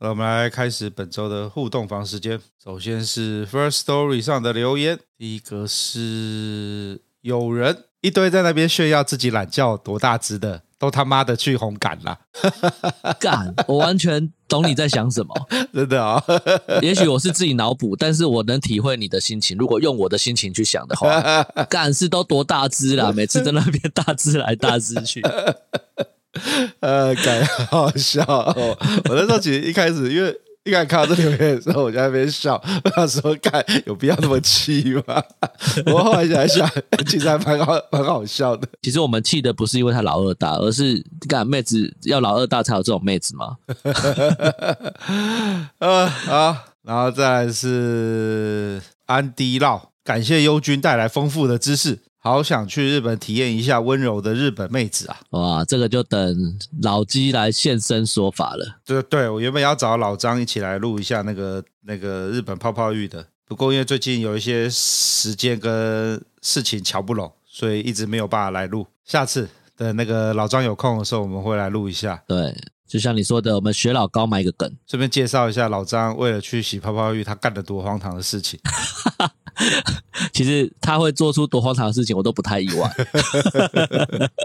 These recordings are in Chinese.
那我们来开始本周的互动房时间。首先是 First Story 上的留言，第一个是有人一堆在那边炫耀自己懒觉多大只的，都他妈的去红感了。干，我完全懂你在想什么，真的啊、哦。也许我是自己脑补，但是我能体会你的心情。如果用我的心情去想的话，干是都多大只啦，每次在那边大只来大只去。呃，感觉好笑哦！我那时候其实一开始，因为一开始看到这留言的时候，我就在那边笑，我想说，看有必要那么气吗？我后来想一想，其实还蛮好，蛮好笑的。其实我们气的不是因为他老二大，而是干妹子要老二大才有这种妹子吗？呃，好，然后再来是安迪绕，感谢优君带来丰富的知识。好想去日本体验一下温柔的日本妹子啊！哇，这个就等老鸡来现身说法了。对对，我原本要找老张一起来录一下那个那个日本泡泡浴的，不过因为最近有一些时间跟事情瞧不拢，所以一直没有办法来录。下次等那个老张有空的时候，我们会来录一下。对，就像你说的，我们学老高埋一个梗，顺便介绍一下老张为了去洗泡泡浴，他干了多荒唐的事情。其实他会做出多荒唐的事情，我都不太意外。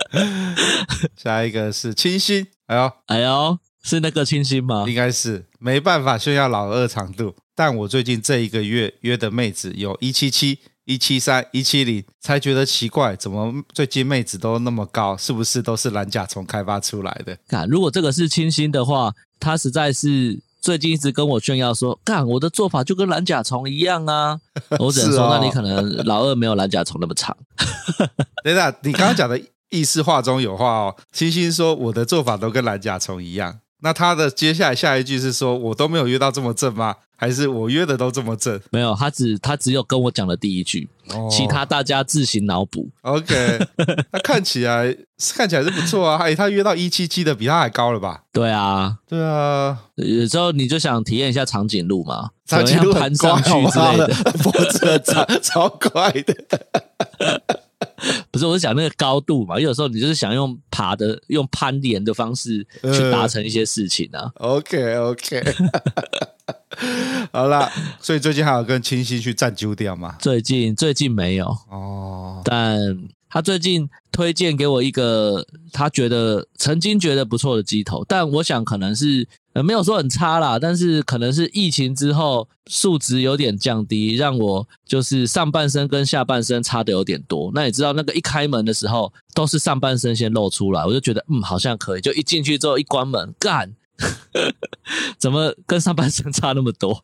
下一个是清新，哎呦哎呦，是那个清新吗？应该是，没办法炫耀老二长度，但我最近这一个月约的妹子有一七七、一七三、一七零，才觉得奇怪，怎么最近妹子都那么高？是不是都是蓝甲虫开发出来的？看，如果这个是清新的话，他实在是。最近一直跟我炫耀说，干我的做法就跟蓝甲虫一样啊！我只能说，那你可能老二没有蓝甲虫那么长。等等，你刚刚讲的意思话中有话哦。清新说我的做法都跟蓝甲虫一样。那他的接下来下一句是说，我都没有约到这么正吗？还是我约的都这么正？没有，他只他只有跟我讲了第一句，哦、其他大家自行脑补。OK，那看起来看起来是不错啊。哎，他约到一七七的，比他还高了吧？对啊，对啊。有时候你就想体验一下长颈鹿嘛，长颈鹿攀上去之类的，脖子长 超快的。不是，我是讲那个高度嘛。有时候你就是想用爬的、用攀岩的方式去达成一些事情啊。呃、OK，OK，、okay, okay. 好啦，所以最近还有跟清新去站酒店吗？最近最近没有哦，但他最近推荐给我一个他觉得曾经觉得不错的机头，但我想可能是。呃，没有说很差啦，但是可能是疫情之后数值有点降低，让我就是上半身跟下半身差的有点多。那你知道那个一开门的时候都是上半身先露出来，我就觉得嗯好像可以，就一进去之后一关门，干，怎么跟上半身差那么多？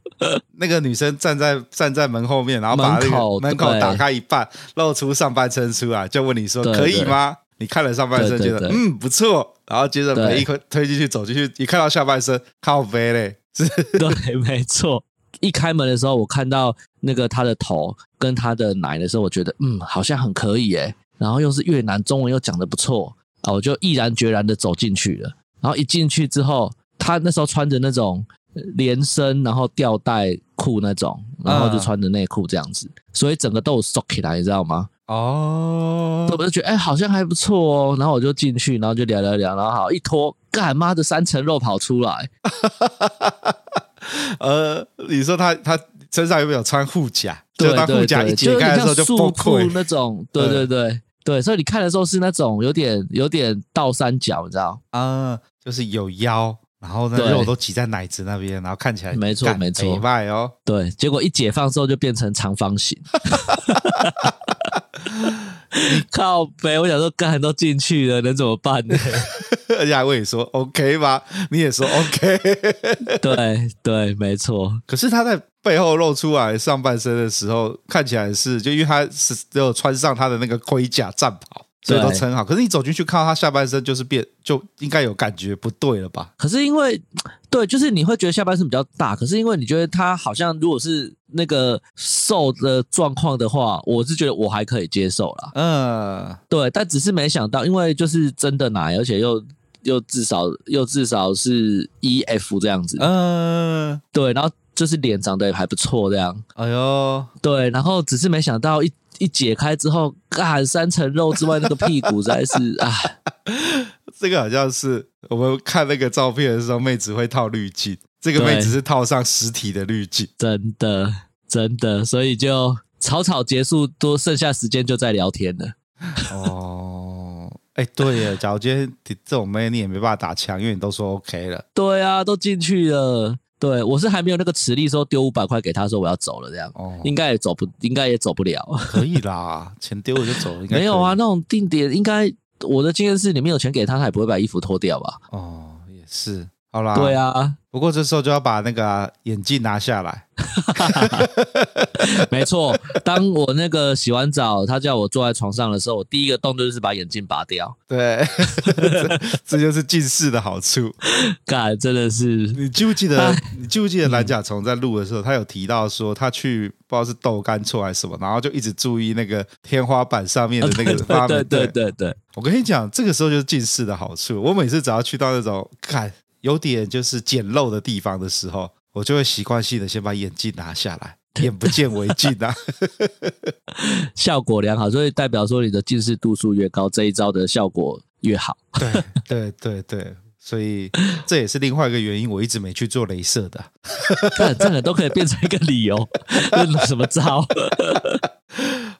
那个女生站在站在门后面，然后把那个门口打开一半，露出上半身出来，就问你说可以吗？你看了上半身，觉得嗯不错，然后接着门一推推进去走进去，一看到下半身靠背嘞，对，没错。一开门的时候，我看到那个他的头跟他的奶的时候，我觉得嗯好像很可以诶，然后又是越南中文又讲的不错啊，我就毅然决然的走进去了。然后一进去之后，他那时候穿着那种连身然后吊带裤那种，然后就穿着内裤这样子，嗯、所以整个都有缩起来，你知道吗？哦，我就觉得哎、欸，好像还不错哦。然后我就进去，然后就聊聊聊，然后好一脱，干妈的三层肉跑出来。呃，你说他他身上有没有穿护甲？对对对，就当护甲一解开的时候就崩溃那种。对对对，对，所以你看的时候是那种有点有点倒三角，你知道？啊、嗯，就是有腰，然后呢肉都挤在奶子那边，然后看起来没错没错美外哦。对，结果一解放之后就变成长方形。靠北，我想说，干都进去了，能怎么办呢？而且还问你说 OK 吗？你也说 OK。对对，没错。可是他在背后露出来上半身的时候，看起来是就因为他是只有穿上他的那个盔甲战袍，所以都撑好。可是你走进去看到他下半身，就是变就应该有感觉不对了吧？可是因为对，就是你会觉得下半身比较大，可是因为你觉得他好像如果是那个瘦的状况的话，我是觉得我还可以接受啦。嗯，对，但只是没想到，因为就是真的奶，而且又又至少又至少是 E F 这样子。嗯，对，然后就是脸长得也还不错这样。哎呦，对，然后只是没想到一一解开之后，干三层肉之外，那个屁股实在是啊。这个好像是我们看那个照片的时候，妹子会套滤镜，这个妹子是套上实体的滤镜，真的真的，所以就草草结束，多剩下时间就在聊天了。哦，哎，对呀，假如今天这种妹你也没办法打枪，因为你都说 OK 了。对啊，都进去了。对，我是还没有那个实力说丢五百块给他说我要走了这样，哦，应该也走不，应该也走不了。可以啦，钱丢了就走了，应该没有啊，那种定点应该。我的经验是，你没有钱给他，他也不会把衣服脱掉吧？哦，也是，好啦，对啊。不过这时候就要把那个、啊、眼镜拿下来。没错，当我那个洗完澡，他叫我坐在床上的时候，我第一个动作就是把眼镜拔掉。对，这，这就是近视的好处。干，真的是。你记不记得？你记不记得蓝甲虫在录的时候，他有提到说，他去不知道是豆干错还是什么，然后就一直注意那个天花板上面的那个 发明。对对对对对。我跟你讲，这个时候就是近视的好处。我每次只要去到那种看有点就是简陋的地方的时候，我就会习惯性的先把眼镜拿下来，眼不见为净啊，效果良好，所以代表说你的近视度数越高，这一招的效果越好。对对对对，所以这也是另外一个原因，我一直没去做镭射的。这这个都可以变成一个理由，什么招？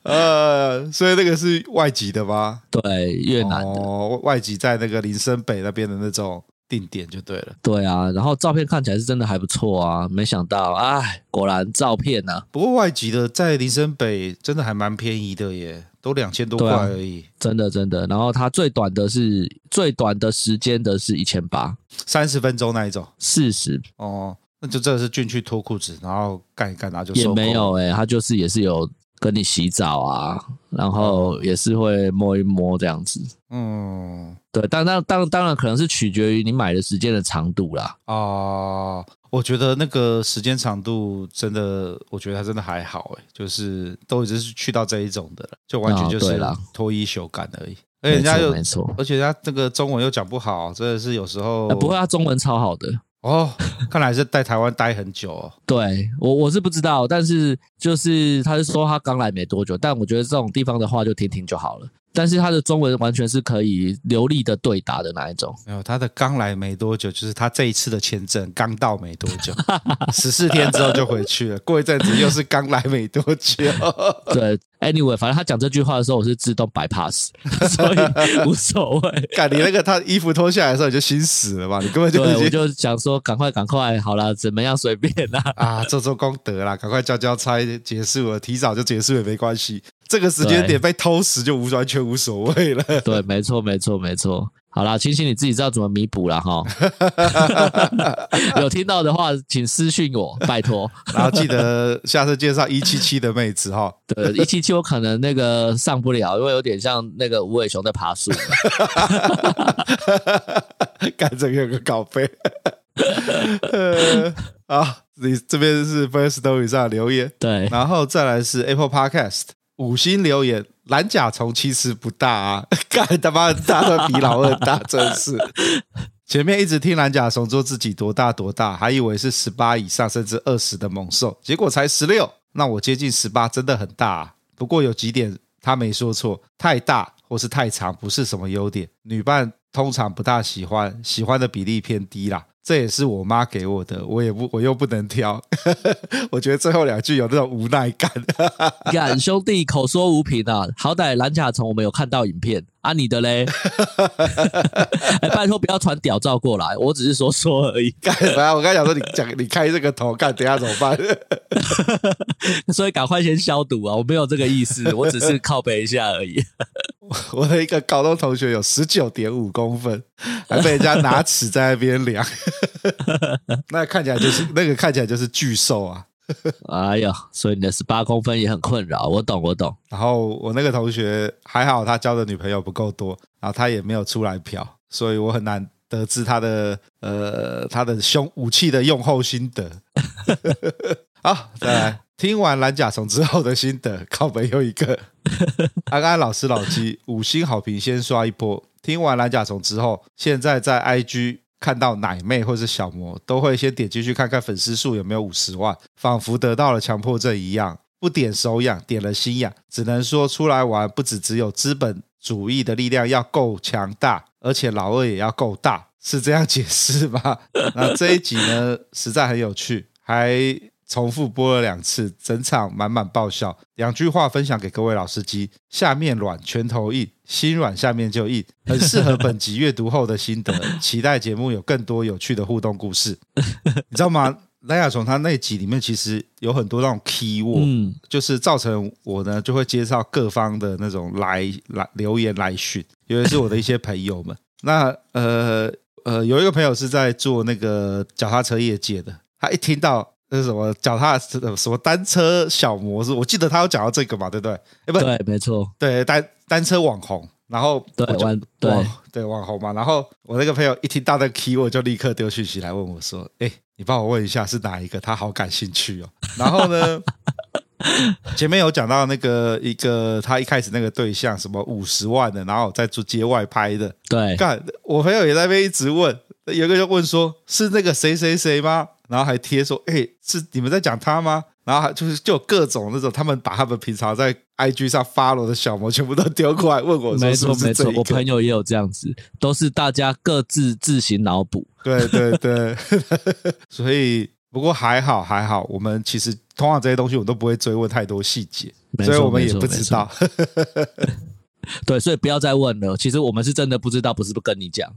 呃，所以那个是外籍的吗？对，越南的、哦、外籍在那个林森北那边的那种定点就对了。对啊，然后照片看起来是真的还不错啊，没想到，哎，果然照片呐、啊。不过外籍的在林森北真的还蛮便宜的耶，都两千多块而已、啊。真的真的，然后它最短的是最短的时间的是一千八，三十分钟那一种，四十哦，那就真的是进去脱裤子，然后干一干，然后就也没有哎、欸，它就是也是有。跟你洗澡啊，然后也是会摸一摸这样子。嗯，对，当当当当然可能是取决于你买的时间的长度啦。哦，我觉得那个时间长度真的，我觉得它真的还好诶，就是都已经是去到这一种的了，就完全就是脱衣袖感而已。而且人家又没错，而且人家这个中文又讲不好，真的是有时候不会，他中文超好的。哦，看来是在台湾待很久哦。对，我我是不知道，但是就是他是说他刚来没多久，但我觉得这种地方的话就听听就好了。但是他的中文完全是可以流利的对答的那一种。没有，他的刚来没多久，就是他这一次的签证刚到没多久，十四天之后就回去了。过一阵子又是刚来没多久。对，anyway，反正他讲这句话的时候，我是自动 bypass，所以无所谓。干你那个他衣服脱下来的时候，你就心死了嘛？你根本就对，我就想说赶快赶快，好了，怎么样随便啦。啊，做做功德啦，赶快交交差结束了，提早就结束也没关系。这个时间点被偷食就无完全无所谓了。对，没错，没错，没错。好啦，清新你自己知道怎么弥补了哈。有听到的话，请私讯我，拜托。然后记得下次介绍一七七的妹子哈。对，一七七我可能那个上不了，因为有点像那个无尾熊在爬树。干这个有个稿费。啊，你这边是 First Story 上留言，对，然后再来是 Apple Podcast。五星留言，蓝甲虫其实不大啊，干他妈大会比老二大，真是。前面一直听蓝甲虫说自己多大多大，还以为是十八以上甚至二十的猛兽，结果才十六。那我接近十八，真的很大啊。不过有几点他没说错，太大或是太长不是什么优点，女伴通常不大喜欢，喜欢的比例偏低啦。这也是我妈给我的，我也不，我又不能挑。我觉得最后两句有那种无奈感。敢兄弟口说无凭啊，好歹蓝甲虫我们有看到影片啊，你的嘞？哎，拜托不要传屌照过来，我只是说说而已。干嘛？我刚才讲说你讲你开这个头，干等下怎么办？所以赶快先消毒啊！我没有这个意思，我只是靠背一下而已。我的一个高中同学有十九点五公分，还被人家拿尺在那边量，那看起来就是那个看起来就是巨兽啊！哎呀，所以你的十八公分也很困扰，我懂我懂。然后我那个同学还好，他交的女朋友不够多，然后他也没有出来嫖，所以我很难得知他的呃他的凶武器的用后心得。好，再来。听完蓝甲虫之后的心得，靠北又一个 安安老师老鸡五星好评先刷一波。听完蓝甲虫之后，现在在 IG 看到奶妹或者小魔，都会先点进去看看粉丝数有没有五十万，仿佛得到了强迫症一样，不点手痒，点了心痒。只能说出来玩不只只有资本主义的力量要够强大，而且老二也要够大，是这样解释吧？那这一集呢，实在很有趣，还。重复播了两次，整场满满爆笑。两句话分享给各位老司机：下面软，拳头硬；心软，下面就硬。很适合本集阅读后的心得。期待节目有更多有趣的互动故事。你知道吗？赖雅从他那集里面其实有很多那种 key word，嗯，就是造成我呢就会介绍各方的那种来来留言来讯，尤其是我的一些朋友们。那呃呃，有一个朋友是在做那个脚踏车业界的，他一听到。那是什么脚踏什么单车小模式？我记得他有讲到这个嘛，对不对？哎，不对，没错，对单单车网红，然后对网对对网红嘛，然后我那个朋友一听到那个 key，我就立刻丢讯息来问我说：“哎，你帮我问一下是哪一个？他好感兴趣哦。”然后呢，前面有讲到那个一个他一开始那个对象什么五十万的，然后在做街外拍的，对，干我朋友也在那边一直问，有一个就问说：“是那个谁谁谁吗？”然后还贴说：“哎，是你们在讲他吗？”然后还就是就有各种那种，他们把他们平常在 IG 上 follow 的小模全部都丢过来问我说：“是不是这一个？”没错没错，我朋友也有这样子，都是大家各自自行脑补。对对对，所以不过还好还好，我们其实通常这些东西我都不会追问太多细节，所以我们也不知道。对，所以不要再问了。其实我们是真的不知道，不是不跟你讲。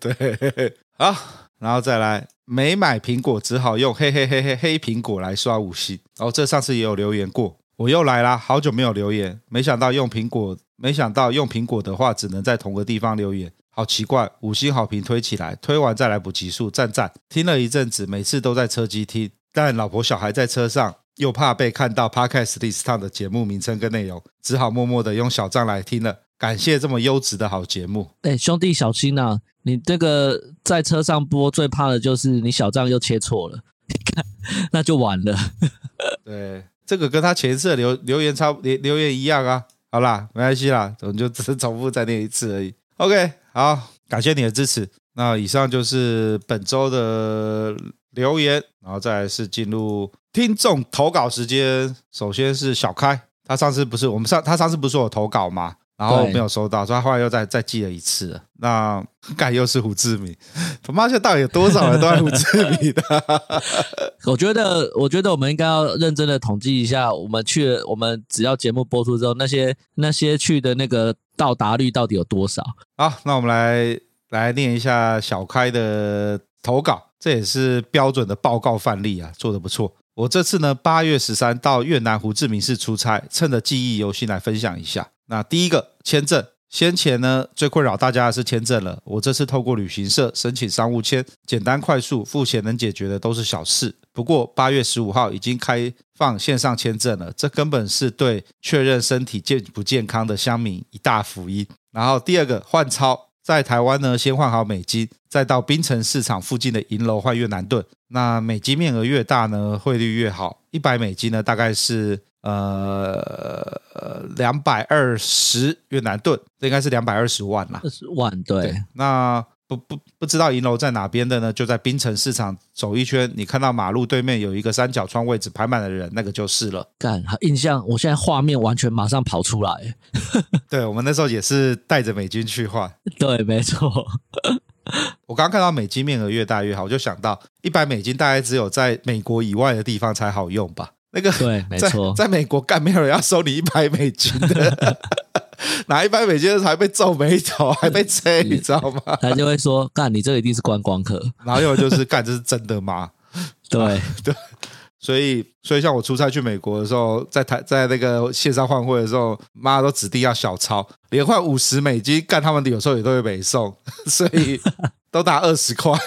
对 对，好，然后再来。没买苹果，只好用嘿嘿嘿嘿黑苹果来刷五星。然后这上次也有留言过，我又来啦，好久没有留言，没想到用苹果，没想到用苹果的话，只能在同个地方留言，好奇怪。五星好评推起来，推完再来补集数，赞赞。听了一阵子，每次都在车机听，但老婆小孩在车上，又怕被看到 Podcast list 上的节目名称跟内容，只好默默的用小账来听了。感谢这么优质的好节目。哎，兄弟小心呐、啊！你这个在车上播，最怕的就是你小账又切错了，你 看那就完了。对，这个跟他前一次的留留言差留留言一样啊。好啦，没关系啦，我们就只是重复再念一次而已。OK，好，感谢你的支持。那以上就是本周的留言，然后再来是进入听众投稿时间。首先是小开，他上次不是我们上他上次不是说有投稿吗？然后没有收到，所以他后来又再再寄了一次了。那盖又是胡志明，他妈现在到底有多少人都爱胡志明的？我觉得，我觉得我们应该要认真的统计一下，我们去了，我们只要节目播出之后，那些那些去的那个到达率到底有多少？好，那我们来来念一下小开的投稿，这也是标准的报告范例啊，做得不错。我这次呢，八月十三到越南胡志明市出差，趁着记忆犹新来分享一下。那第一个签证，先前呢最困扰大家的是签证了。我这次透过旅行社申请商务签，简单快速，付钱能解决的都是小事。不过八月十五号已经开放线上签证了，这根本是对确认身体健不健康的乡民一大福音。然后第二个换钞，在台湾呢先换好美金，再到槟城市场附近的银楼换越南盾。那美金面额越大呢，汇率越好。一百美金呢大概是。呃呃，两百二十越南盾，这应该是两百二十万啦。二十万，对。对，那不不不知道银楼在哪边的呢？就在槟城市场走一圈，你看到马路对面有一个三角窗位置排满了人，那个就是了。干，印象，我现在画面完全马上跑出来。对，我们那时候也是带着美金去换。对，没错。我刚刚看到美金面额越大越好，我就想到一百美金大概只有在美国以外的地方才好用吧？那个对，没错，在美国干没有人要收你一百美金的，拿一百美金还被皱眉头，还被催，你知道吗？他就会说：“干，你这一定是观光客。”然后又就是干，这是真的吗？对、啊、对。所以，所以像我出差去美国的时候，在台在那个线上换汇的时候，妈都指定要小钞，连换五十美金，干他们有时候也都会被送，所以都打二十块。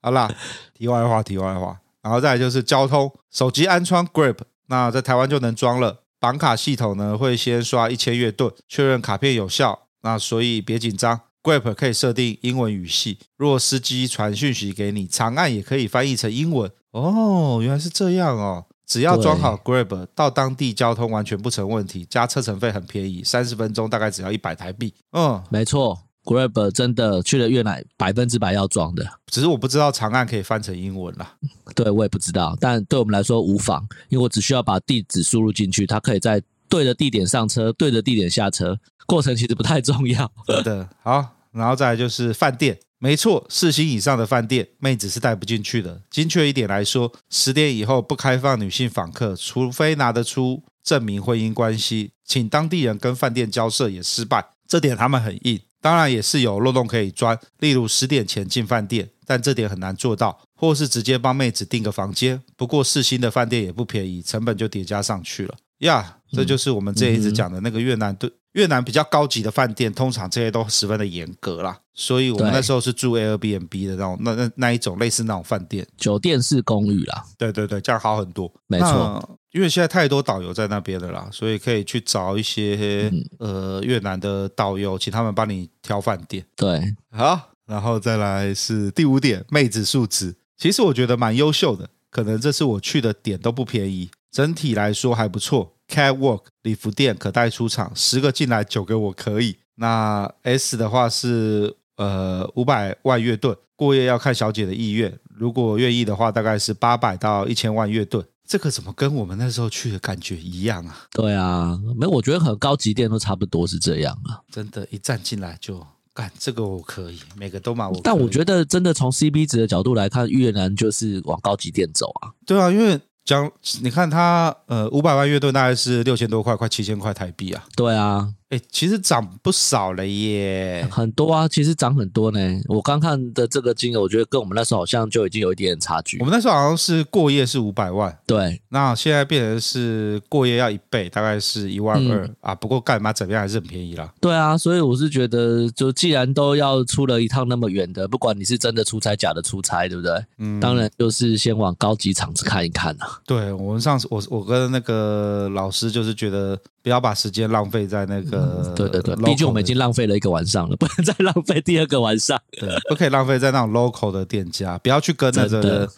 好啦，题外话，题外话，然后再来就是交通，手机安装 Grip，那在台湾就能装了。绑卡系统呢会先刷一千月盾，确认卡片有效。那所以别紧张，Grip 可以设定英文语系，若司机传讯息给你，长按也可以翻译成英文。哦，原来是这样哦！只要装好 Grab，到当地交通完全不成问题，加车程费很便宜，三十分钟大概只要一百台币。嗯，没错，Grab 真的去了越南百分之百要装的，只是我不知道长按可以翻成英文啦。对，我也不知道，但对我们来说无妨，因为我只需要把地址输入进去，它可以在对的地点上车，对的地点下车，过程其实不太重要。真的好，然后再来就是饭店。没错，四星以上的饭店，妹子是带不进去的。精确一点来说，十点以后不开放女性访客，除非拿得出证明婚姻关系，请当地人跟饭店交涉也失败。这点他们很硬，当然也是有漏洞可以钻，例如十点前进饭店，但这点很难做到，或是直接帮妹子订个房间。不过四星的饭店也不便宜，成本就叠加上去了呀。Yeah, 这就是我们这一直讲的那个越南对。越南比较高级的饭店，通常这些都十分的严格啦，所以我们那时候是住 Airbnb 的那种，那那那一种类似那种饭店，酒店式公寓啦。对对对，这样好很多。没错，因为现在太多导游在那边的啦，所以可以去找一些、嗯、呃越南的导游，请他们帮你挑饭店。对，好，然后再来是第五点，妹子素质，其实我觉得蛮优秀的，可能这次我去的点都不便宜，整体来说还不错。Catwalk 礼服店可带出场，十个进来九个我可以。那 S 的话是呃五百万月盾，过夜要看小姐的意愿，如果愿意的话，大概是八百到一千万月盾。这个怎么跟我们那时候去的感觉一样啊？对啊，没，我觉得很高级店都差不多是这样啊。真的，一站进来就干这个我可以，每个都买我。但我觉得真的从 CP 值的角度来看，越南就是往高级店走啊。对啊，因为。将，你看他，呃，五百万乐队大概是六千多块，快七千块台币啊。对啊。哎，其实涨不少了耶，很多啊，其实涨很多呢。我刚看的这个金额，我觉得跟我们那时候好像就已经有一点点差距。我们那时候好像是过夜是五百万，对，那现在变成是过夜要一倍，大概是一万二、嗯、啊。不过干嘛怎么样还是很便宜啦。对啊，所以我是觉得，就既然都要出了一趟那么远的，不管你是真的出差假的出差，对不对？嗯，当然就是先往高级场子看一看啊。对，我们上次我我跟那个老师就是觉得。不要把时间浪费在那个、嗯。对对对，毕竟我们已经浪费了一个晚上了，不能再浪费第二个晚上。对，不可以浪费在那种 local 的店家，不要去跟那个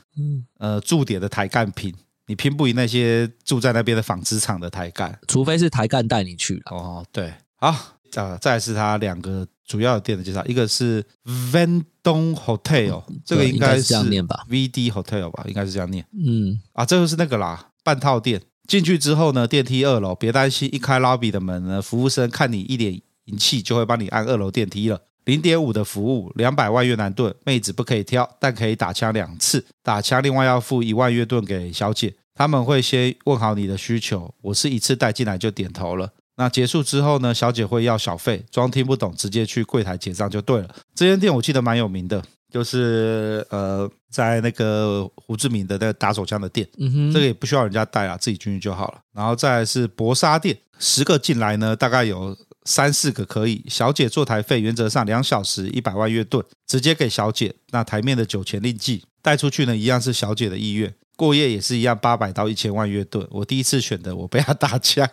呃驻点的台干拼，你拼不赢那些住在那边的纺织厂的台干，除非是台干带你去了。哦，对，好，啊，再来是他两个主要的店的介绍，一个是 Vendome Hotel，这个应该是这样念吧，VD Hotel 吧，应该是这样念。嗯，啊，这就是那个啦，半套店。进去之后呢，电梯二楼，别担心，一开 lobby 的门呢，服务生看你一脸银气，就会帮你按二楼电梯了。零点五的服务，两百万越南盾，妹子不可以挑，但可以打枪两次，打枪另外要付一万越盾给小姐。他们会先问好你的需求，我是一次带进来就点头了。那结束之后呢，小姐会要小费，装听不懂，直接去柜台结账就对了。这间店我记得蛮有名的。就是呃，在那个胡志明的那个打手枪的店，嗯哼，这个也不需要人家带啊，自己进去就好了。然后再来是薄沙店，十个进来呢，大概有三四个可以。小姐坐台费原则上两小时一百万月盾，直接给小姐。那台面的酒钱另计，带出去呢一样是小姐的意愿。过夜也是一样，八百到一千万越盾。我第一次选的，我被他打枪。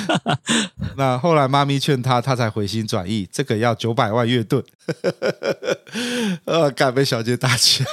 那后来妈咪劝他，他才回心转意，这个要九百万越盾。呃，敢被小姐打枪。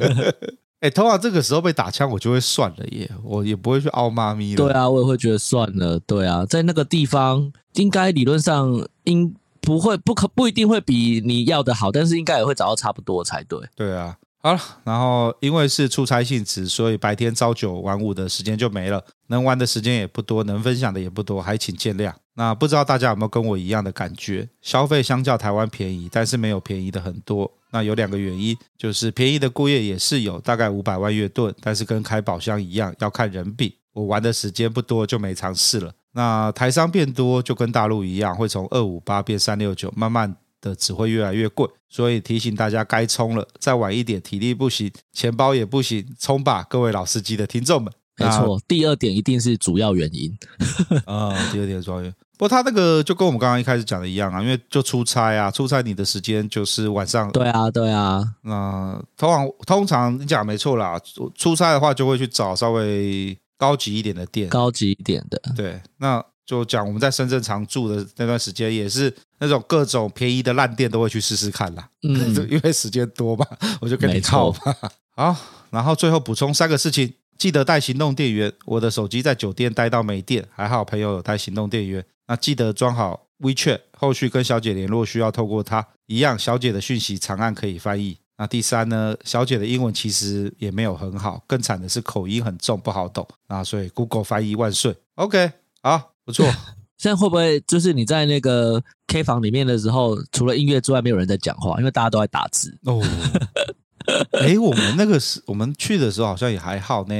哎，通常这个时候被打枪，我就会算了耶，我也不会去凹妈咪了。对啊，我也会觉得算了。对啊，在那个地方，应该理论上应不会不可不一定会比你要的好，但是应该也会找到差不多才对。对啊。好了，然后因为是出差性质，所以白天朝九晚五的时间就没了，能玩的时间也不多，能分享的也不多，还请见谅。那不知道大家有没有跟我一样的感觉？消费相较台湾便宜，但是没有便宜的很多。那有两个原因，就是便宜的过夜也是有，大概五百万月盾，但是跟开宝箱一样，要看人比。我玩的时间不多，就没尝试了。那台商变多，就跟大陆一样，会从二五八变三六九，慢慢的只会越来越贵。所以提醒大家该冲了，再晚一点体力不行，钱包也不行，冲吧，各位老司机的听众们。没错，第二点一定是主要原因。啊、嗯，第二点主要原因。不过他那个就跟我们刚刚一开始讲的一样啊，因为就出差啊，出差你的时间就是晚上。对啊，对啊。那通常通常你讲没错啦，出差的话就会去找稍微高级一点的店，高级一点的。对，那就讲我们在深圳常住的那段时间，也是那种各种便宜的烂店都会去试试看啦。嗯，因为时间多嘛，我就跟你套吧。好，然后最后补充三个事情。记得带行动电源。我的手机在酒店待到没电，还好朋友有带行动电源。那记得装好 WeChat，后续跟小姐联络需要透过它。一样，小姐的讯息长按可以翻译。那第三呢？小姐的英文其实也没有很好，更惨的是口音很重，不好懂。那所以 Google 翻译万岁。OK，好，不错。现在会不会就是你在那个 K 房里面的时候，除了音乐之外，没有人在讲话，因为大家都在打字哦。哎，我们那个时我们去的时候好像也还好呢，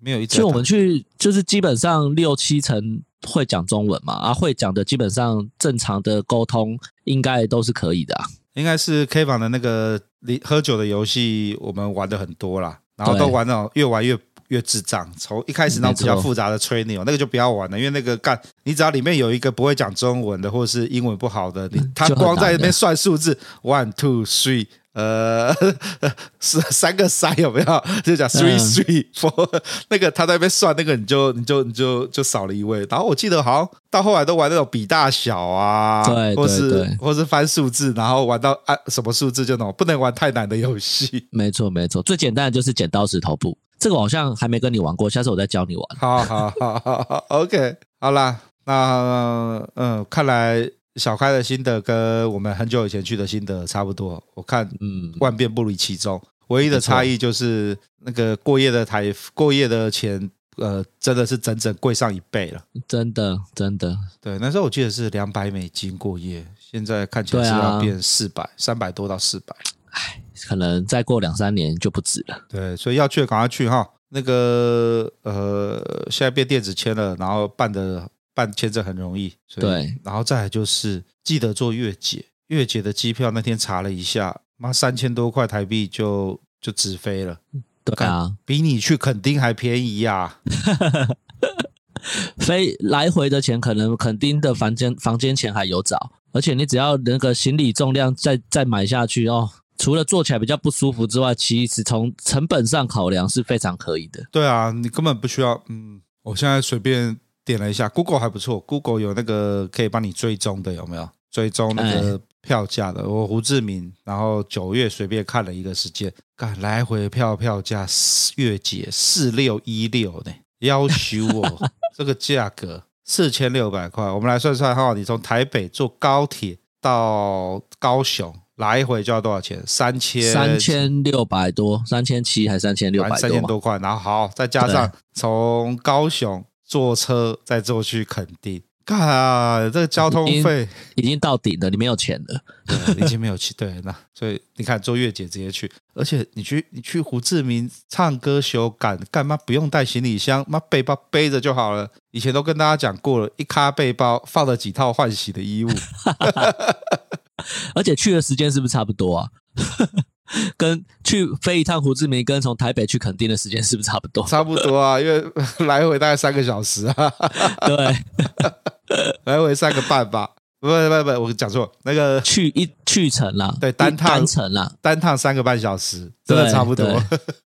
没有一。就我们去，就是基本上六七成会讲中文嘛，啊，会讲的基本上正常的沟通应该都是可以的啊。应该是 K 房的那个喝酒的游戏，我们玩的很多啦，然后都玩那种越玩越越智障。从一开始那种比较复杂的吹牛，那个就不要玩了，因为那个干，你只要里面有一个不会讲中文的，或者是英文不好的，你他光在那边算数字，one two three。呃，是三个三有没有？就讲 three three four，那个他在那边算那个，你就你就你就就少了一位。然后我记得好像到后来都玩那种比大小啊，对，或是对对或是翻数字，然后玩到按什么数字就那种，不能玩太难的游戏。没错没错，最简单的就是剪刀石头布，这个我好像还没跟你玩过，下次我再教你玩。好好好好好，OK，好啦，那嗯，看来。小开的心得跟我们很久以前去的心得差不多，我看嗯，万变不离其宗，唯一的差异就是那个过夜的台过夜的钱，呃，真的是整整贵上一倍了，真的真的。对，那时候我记得是两百美金过夜，现在看起来是要变四百，三百多到四百，唉，可能再过两三年就不止了。对，所以要去的赶快去哈。那个呃，现在变电子签了，然后办的。办签证很容易，对，然后再来就是记得做月结，月结的机票那天查了一下，妈三千多块台币就就直飞了，对啊，比你去垦丁还便宜呀、啊，飞来回的钱可能垦丁的房间房间钱还有找，而且你只要那个行李重量再再买下去哦，除了坐起来比较不舒服之外，其实从成本上考量是非常可以的。对啊，你根本不需要，嗯，我现在随便。点了一下，Google 还不错，Google 有那个可以帮你追踪的，有没有？追踪那个票价的。我胡志明，然后九月随便看了一个时间，看来回票票价月结四六一六呢，要求我这个价格 四千六百块。我们来算算哈，你从台北坐高铁到高雄来回就要多少钱？三千三千六百多，三千七还是三千六百多？三千多块，然后好再加上从高雄。坐车再坐去垦丁，干啊！这个交通费已，已经到顶了，你没有钱了，对，已经没有钱。对，那所以你看坐月姐直接去，而且你去你去胡志明唱歌修改干嘛不用带行李箱，妈背包背着就好了。以前都跟大家讲过了，一卡背包放了几套换洗的衣物，而且去的时间是不是差不多啊？跟去飞一趟胡志明，跟从台北去垦丁的时间是不是差不多？差不多啊，因为 来回大概三个小时啊。对，来回三个半吧。不不不不，我讲错，那个去一去程啦，对，单趟单程啦，单趟三个半小时，真的差不多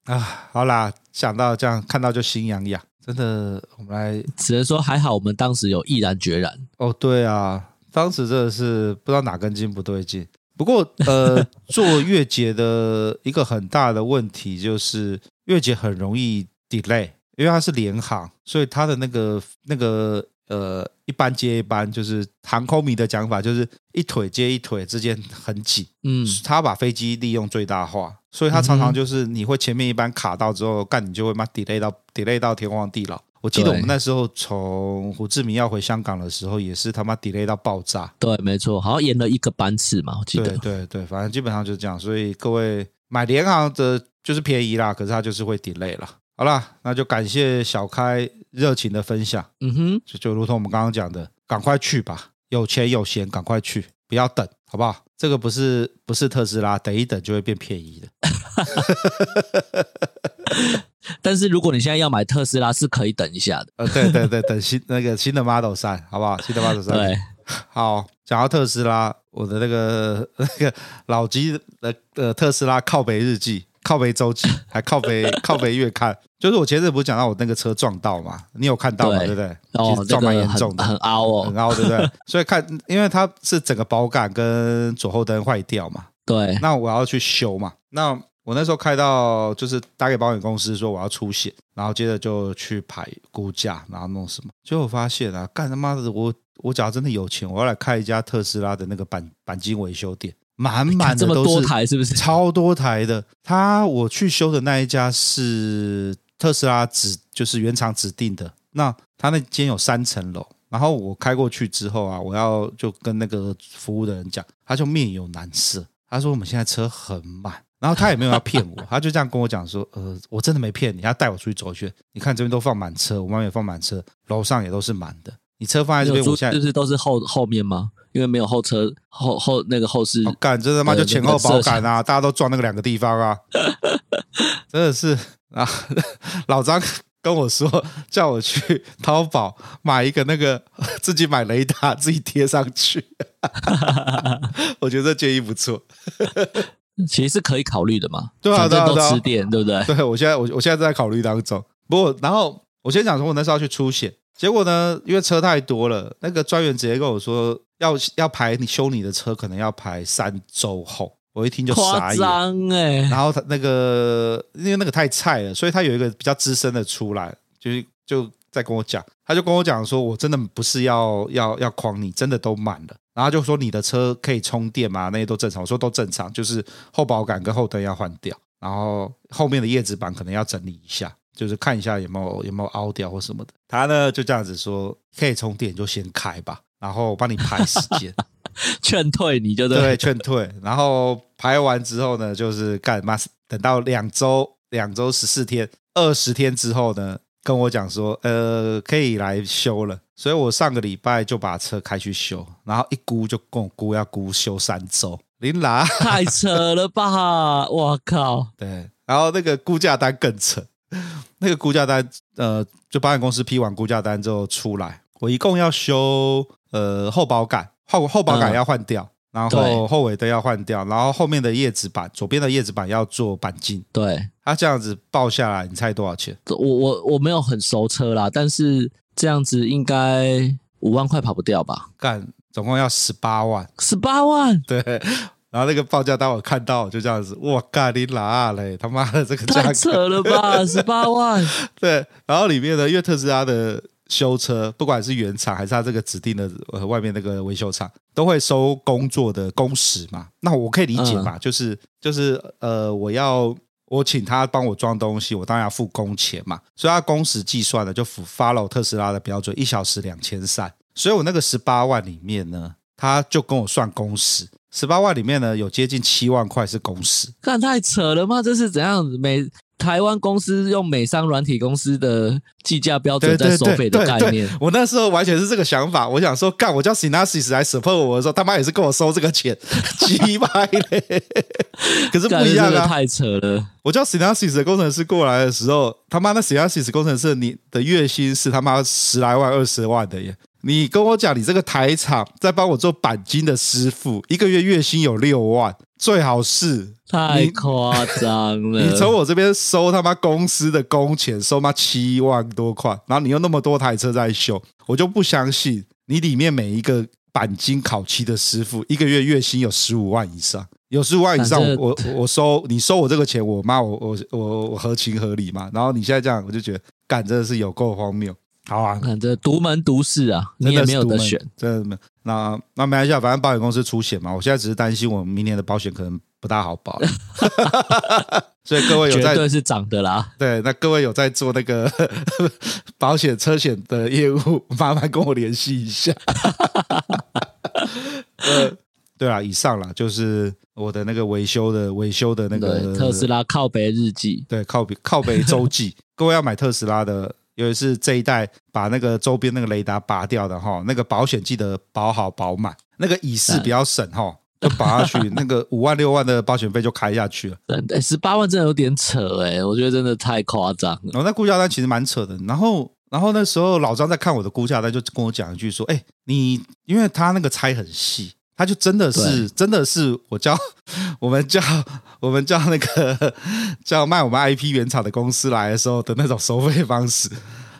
啊。好啦，想到这样，看到就心痒痒，真的。我们来，只能说还好，我们当时有毅然决然。哦，对啊，当时真的是不知道哪根筋不对劲。不过，呃，做月结的一个很大的问题就是月结很容易 delay，因为它是联航，所以它的那个那个呃一班接一班，就是航空迷的讲法，就是一腿接一腿之间很紧。嗯，他把飞机利用最大化，所以他常常就是你会前面一班卡到之后，干你就会嘛 delay 到 delay 到天荒地老。我记得我们那时候从胡志明要回香港的时候，也是他妈 delay 到爆炸。对，没错，好像延了一个班次嘛，我记得。对对对，反正基本上就是这样。所以各位买联航的，就是便宜啦，可是它就是会 delay 了。好啦，那就感谢小开热情的分享。嗯哼，就就如同我们刚刚讲的，赶快去吧，有钱有闲，赶快去，不要等，好不好？这个不是不是特斯拉，等一等就会变便宜的。但是如果你现在要买特斯拉，是可以等一下的。呃，对对对，等新那个新的 Model 三好不好？新的 Model 三。对，好，讲到特斯拉，我的那个那个老吉的呃特斯拉靠北日记、靠北周记，还靠北靠北月刊，就是我前阵不是讲到我那个车撞到嘛？你有看到吗？对，对不对？哦，撞蛮严重的，很凹哦，很凹，对不对？所以看，因为它是整个保杆跟左后灯坏掉嘛。对，那我要去修嘛？那我那时候开到就是打给保险公司说我要出险，然后接着就去排估价，然后弄什么，结果我发现啊，干他妈的，我我假如真的有钱，我要来开一家特斯拉的那个钣钣 金维修店，满满的都是不是？超多台的。他我去修的那一家是特斯拉指，就是原厂指定的。那他那间有三层楼，然后我开过去之后啊，我要就跟那个服务的人讲，他就面有难色，他说我们现在车很满。然后他也没有要骗我，他就这样跟我讲说：“呃，我真的没骗你，他带我出去走一圈。你看这边都放满车，我外面也放满车，楼上也都是满的。你车放在这边，我现在就是都是后后面吗？因为没有后车后后那个后视。干、哦，真的吗？就前后保杆啊，大家都撞那个两个地方啊，真的是啊。老张跟我说，叫我去淘宝买一个那个自己买雷达，自己贴上去。我觉得这建议不错。”其实是可以考虑的嘛，对啊，对啊，都吃电，对不对？对，我现在我我现在在考虑当中。不过，然后我先讲说，我那时候要去出险，结果呢，因为车太多了，那个专员直接跟我说，要要排你修你的车，可能要排三周后。我一听就傻眼，夸张哎。然后他那个因为那个太菜了，所以他有一个比较资深的出来，就是就在跟我讲，他就跟我讲说，我真的不是要要要诓你，真的都满了。然后就说你的车可以充电吗？那些都正常。我说都正常，就是后保杆跟后灯要换掉，然后后面的叶子板可能要整理一下，就是看一下有没有有没有凹掉或什么的。他呢就这样子说，可以充电就先开吧，然后我帮你排时间，劝退你就对，对，劝退。然后排完之后呢，就是干嘛？等到两周、两周十四天、二十天之后呢，跟我讲说，呃，可以来修了。所以我上个礼拜就把车开去修，然后一估就跟我估要估修三周，林拉太扯了吧！我靠，对，然后那个估价单更扯，那个估价单，呃，就保险公司批完估价单之后出来，我一共要修呃后保杆，后后保杆要换掉，嗯、然后后尾灯要换掉，然后后面的叶子板，左边的叶子板要做钣金。对，他这样子报下来，你猜多少钱？我我我没有很熟车啦，但是。这样子应该五万块跑不掉吧？干，总共要十八万，十八万。对，然后那个报价单我看到，就这样子，哇，干你哪嘞？他妈的，这个价格太扯了吧？十八万。对，然后里面呢，因为特斯拉的修车，不管是原厂还是他这个指定的呃外面那个维修厂，都会收工作的工时嘛。那我可以理解嘛，嗯、就是就是呃，我要。我请他帮我装东西，我当然要付工钱嘛，所以他工时计算的就 follow 特斯拉的标准，一小时两千三。所以我那个十八万里面呢，他就跟我算工时，十八万里面呢有接近七万块是工时，看太扯了吗？这是怎样子？每台湾公司用美商软体公司的计价标准在收费的概念，我那时候完全是这个想法。我想说，干，我叫 Synopsis 来 support 我的时候，他妈也是跟我收这个钱，鸡掰嘞！可是不一样啊，太扯了。我叫 Synopsis 的工程师过来的时候，他妈那 Synopsis 工程师你的月薪是他妈十来万、二十万的耶。你跟我讲，你这个台厂在帮我做钣金的师傅，一个月月薪有六万，最好是太夸张了。你从我这边收他妈公司的工钱，收妈七万多块，然后你又那么多台车在修，我就不相信你里面每一个钣金烤漆的师傅，一个月月薪有十五万以上，有十五万以上，我我收你收我这个钱，我妈我我我我合情合理嘛。然后你现在这样，我就觉得干真的是有够荒谬。好啊，看这独门独市啊，你也没有得选，真的没有。那那没关系，反正保险公司出险嘛。我现在只是担心我明年的保险可能不大好保，所以各位有在绝对是涨的啦。对，那各位有在做那个 保险车险的业务，麻烦跟我联系一下。呃，对啊，以上啦，就是我的那个维修的维修的那个特斯拉靠北日记，对，靠北靠北周记。各位要买特斯拉的，尤其是这一代把那个周边那个雷达拔掉的哈，那个保险记得保好保满，那个乙式比较省哈。就拔下去，那个五万六万的保险费就开下去了。对，十八万真的有点扯哎，我觉得真的太夸张了。然后那估价单其实蛮扯的。然后，然后那时候老张在看我的估价单，就跟我讲一句说：“哎，你因为他那个拆很细，他就真的是真的是我叫 我们叫我们叫那个 叫卖我们 IP 原厂的公司来的时候的那种收费方式。”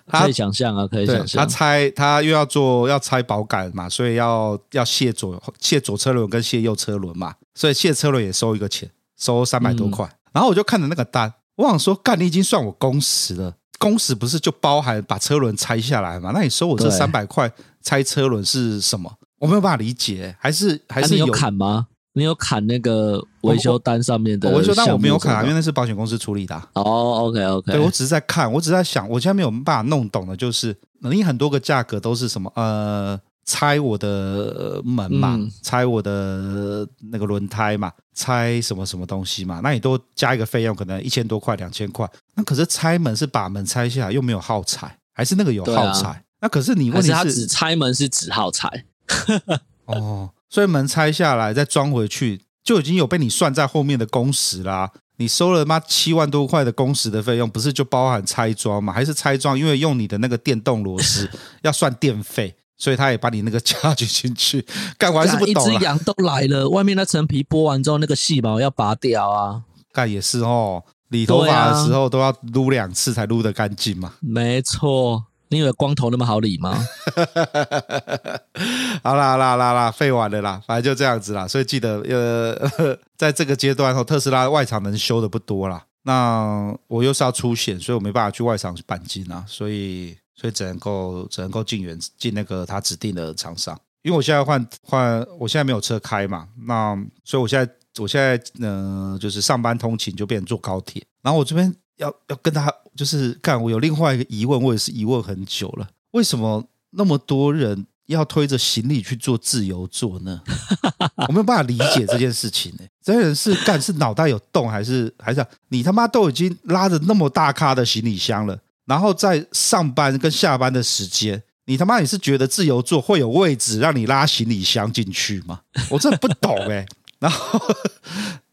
可以想象啊，可以想象。他拆，他又要做要拆保杆嘛，所以要要卸左卸左车轮跟卸右车轮嘛，所以卸车轮也收一个钱，收三百多块。嗯、然后我就看着那个单，我想说，干，你已经算我工时了，工时不是就包含把车轮拆下来嘛？那你收我这三百块拆车轮是什么？我没有办法理解，还是还是有，有砍吗？你有砍那个维修单上面的？维修单我没有砍啊，因为那是保险公司处理的。哦，OK OK，对，我只是在看，我只是在想，我现在没有办法弄懂的，就是你很多个价格都是什么？呃，拆我的门嘛，嗯、拆我的那个轮胎嘛，拆什么什么东西嘛？那你都加一个费用，可能一千多块、两千块。那可是拆门是把门拆下来，又没有耗材，还是那个有耗材？啊、那可是你问题是，是他只拆门是只耗材？哦。所以门拆下来再装回去，就已经有被你算在后面的工时啦、啊。你收了妈七万多块的工时的费用，不是就包含拆装吗？还是拆装？因为用你的那个电动螺丝 要算电费，所以他也把你那个 加进去。干我还是不懂、啊。一只羊都来了，外面那层皮剥完之后，那个细毛要拔掉啊。干也是哦，理头发的时候都要撸两次才撸得干净嘛。没错。你以为光头那么好理吗？好啦好啦好啦啦，废完了啦，反正就这样子啦。所以记得，呃，在这个阶段后，特斯拉外厂能修的不多啦。那我又是要出险，所以我没办法去外厂钣金啊。所以，所以只能够只能够进原进那个他指定的厂商。因为我现在换换，我现在没有车开嘛。那所以我现在我现在呃，就是上班通勤就变成坐高铁。然后我这边。要要跟他就是干，我有另外一个疑问，我也是疑问很久了，为什么那么多人要推着行李去做自由座呢？我没有办法理解这件事情呢、欸。这些人是干是脑袋有洞，还是还是你他妈都已经拉着那么大咖的行李箱了，然后在上班跟下班的时间，你他妈你是觉得自由座会有位置让你拉行李箱进去吗？我真的不懂哎、然后。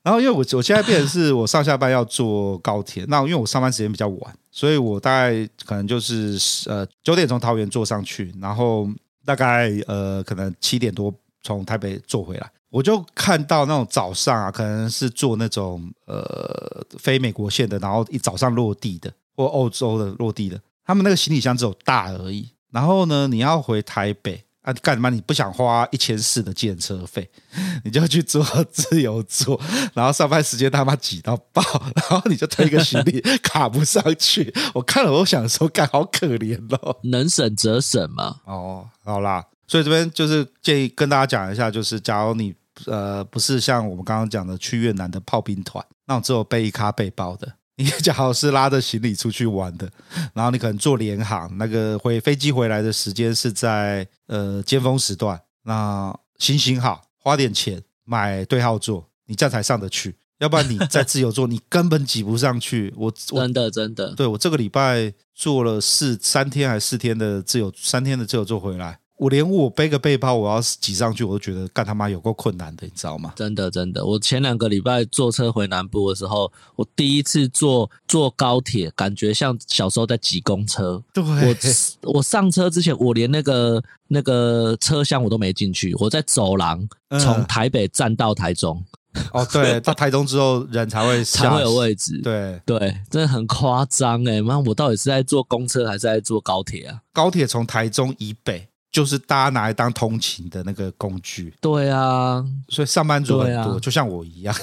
然后，因为我我现在变成是我上下班要坐高铁，那因为我上班时间比较晚，所以我大概可能就是呃九点从桃园坐上去，然后大概呃可能七点多从台北坐回来，我就看到那种早上啊，可能是坐那种呃非美国线的，然后一早上落地的或欧洲的落地的，他们那个行李箱只有大而已，然后呢，你要回台北。啊，干嘛？你不想花一千四的计程车费，你就去做自由座，然后上班时间他妈挤到爆，然后你就推个行李 卡不上去。我看了，我想说，干好可怜哦。能省则省嘛。哦，好啦，所以这边就是建议跟大家讲一下，就是假如你呃不是像我们刚刚讲的去越南的炮兵团，那种只有背一咖背包的。你假如是拉着行李出去玩的，然后你可能坐联航，那个回飞机回来的时间是在呃尖峰时段，那行行好，花点钱买对号座，你这样才上得去，要不然你在自由座你根本挤不上去。我，我真的真的，对我这个礼拜坐了四三天还是四天的自由三天的自由座回来。我连我背个背包，我要挤上去，我都觉得干他妈有够困难的，你知道吗？真的，真的。我前两个礼拜坐车回南部的时候，我第一次坐坐高铁，感觉像小时候在挤公车。对，我我上车之前，我连那个那个车厢我都没进去，我在走廊从台北站到台中。嗯、哦，对，到台中之后人才会才会有位置。对对，真的很夸张哎！妈，我到底是在坐公车还是在坐高铁啊？高铁从台中以北。就是大家拿来当通勤的那个工具。对啊，所以上班族很多，啊、就像我一样。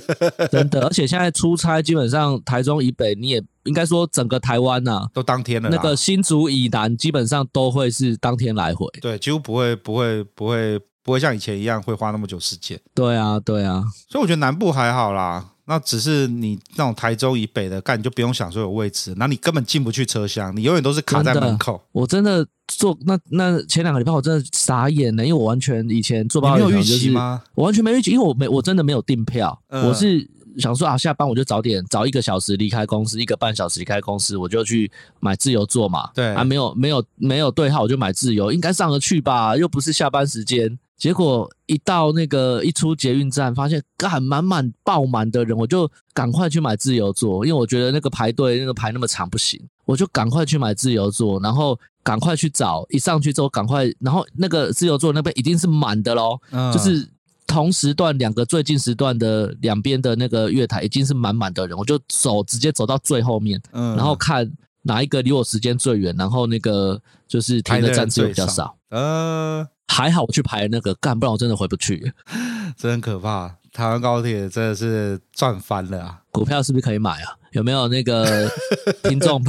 真的，而且现在出差基本上台中以北你也应该说整个台湾呐、啊，都当天了。那个新竹以南基本上都会是当天来回，对，几乎不会不会不会不会像以前一样会花那么久时间。对啊，对啊，所以我觉得南部还好啦。那只是你那种台中以北的，干你就不用想说有位置，那你根本进不去车厢，你永远都是卡在门口。我真的坐那那前两个礼拜我真的傻眼了，因为我完全以前坐包没有预期吗？我完全没预期，因为我没我真的没有订票，呃、我是想说啊，下班我就早点早一个小时离开公司，一个半小时离开公司，我就去买自由座嘛。对啊，没有没有没有对号，我就买自由，应该上得去吧？又不是下班时间。结果一到那个一出捷运站，发现干满满爆满的人，我就赶快去买自由座，因为我觉得那个排队那个排那么长不行，我就赶快去买自由座，然后赶快去找，一上去之后赶快，然后那个自由座那边一定是满的喽，嗯、就是同时段两个最近时段的两边的那个月台已经是满满的人，我就走直接走到最后面，嗯、然后看哪一个离我时间最远，然后那个就是停的站次比较少，呃。还好我去排那个干，不然我真的回不去，真可怕。台湾高铁真的是赚翻了啊！股票是不是可以买啊？有没有那个 听众？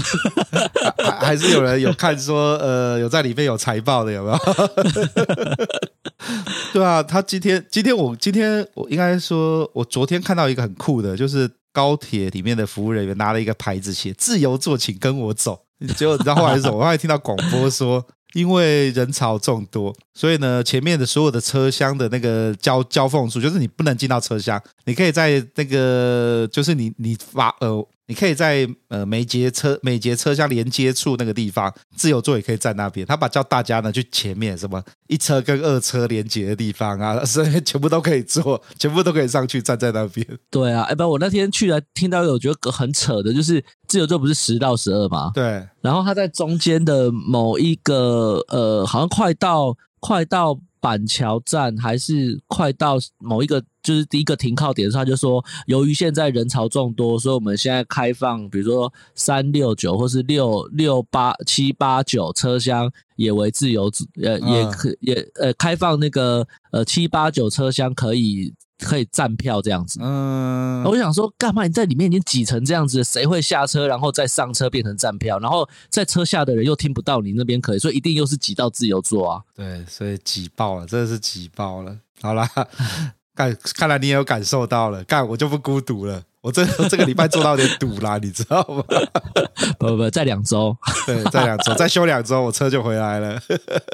还还是有人有看说，呃，有在里面有财报的有没有？对啊，他今天今天我今天我应该说，我昨天看到一个很酷的，就是高铁里面的服务人员拿了一个牌子，写“自由座，请跟我走”。结果你知道后来是什么？我后来听到广播说。因为人潮众多，所以呢，前面的所有的车厢的那个交交缝处，就是你不能进到车厢，你可以在那个，就是你你发呃。你可以在呃每节车每节车厢连接处那个地方，自由座也可以站那边。他把叫大家呢去前面什么一车跟二车连接的地方啊，所以全部都可以坐，全部都可以上去站在那边。对啊，哎不，我那天去了，听到有觉得很扯的，就是自由座不是十到十二吗？对。然后他在中间的某一个呃，好像快到快到。板桥站还是快到某一个，就是第一个停靠点的时候，他就说，由于现在人潮众多，所以我们现在开放，比如说三六九或是六六八七八九车厢也为自由，呃，也可也呃开放那个呃七八九车厢可以。可以站票这样子，嗯，我想说，干嘛你在里面已经挤成这样子，谁会下车然后再上车变成站票？然后在车下的人又听不到你那边可以，所以一定又是挤到自由座啊。对，所以挤爆了，真的是挤爆了。好啦，看看来你也有感受到了，干我就不孤独了。我这这个礼拜做到有点堵啦，你知道吗？不 不不，在两周，对，在两周，再休两周，我车就回来了。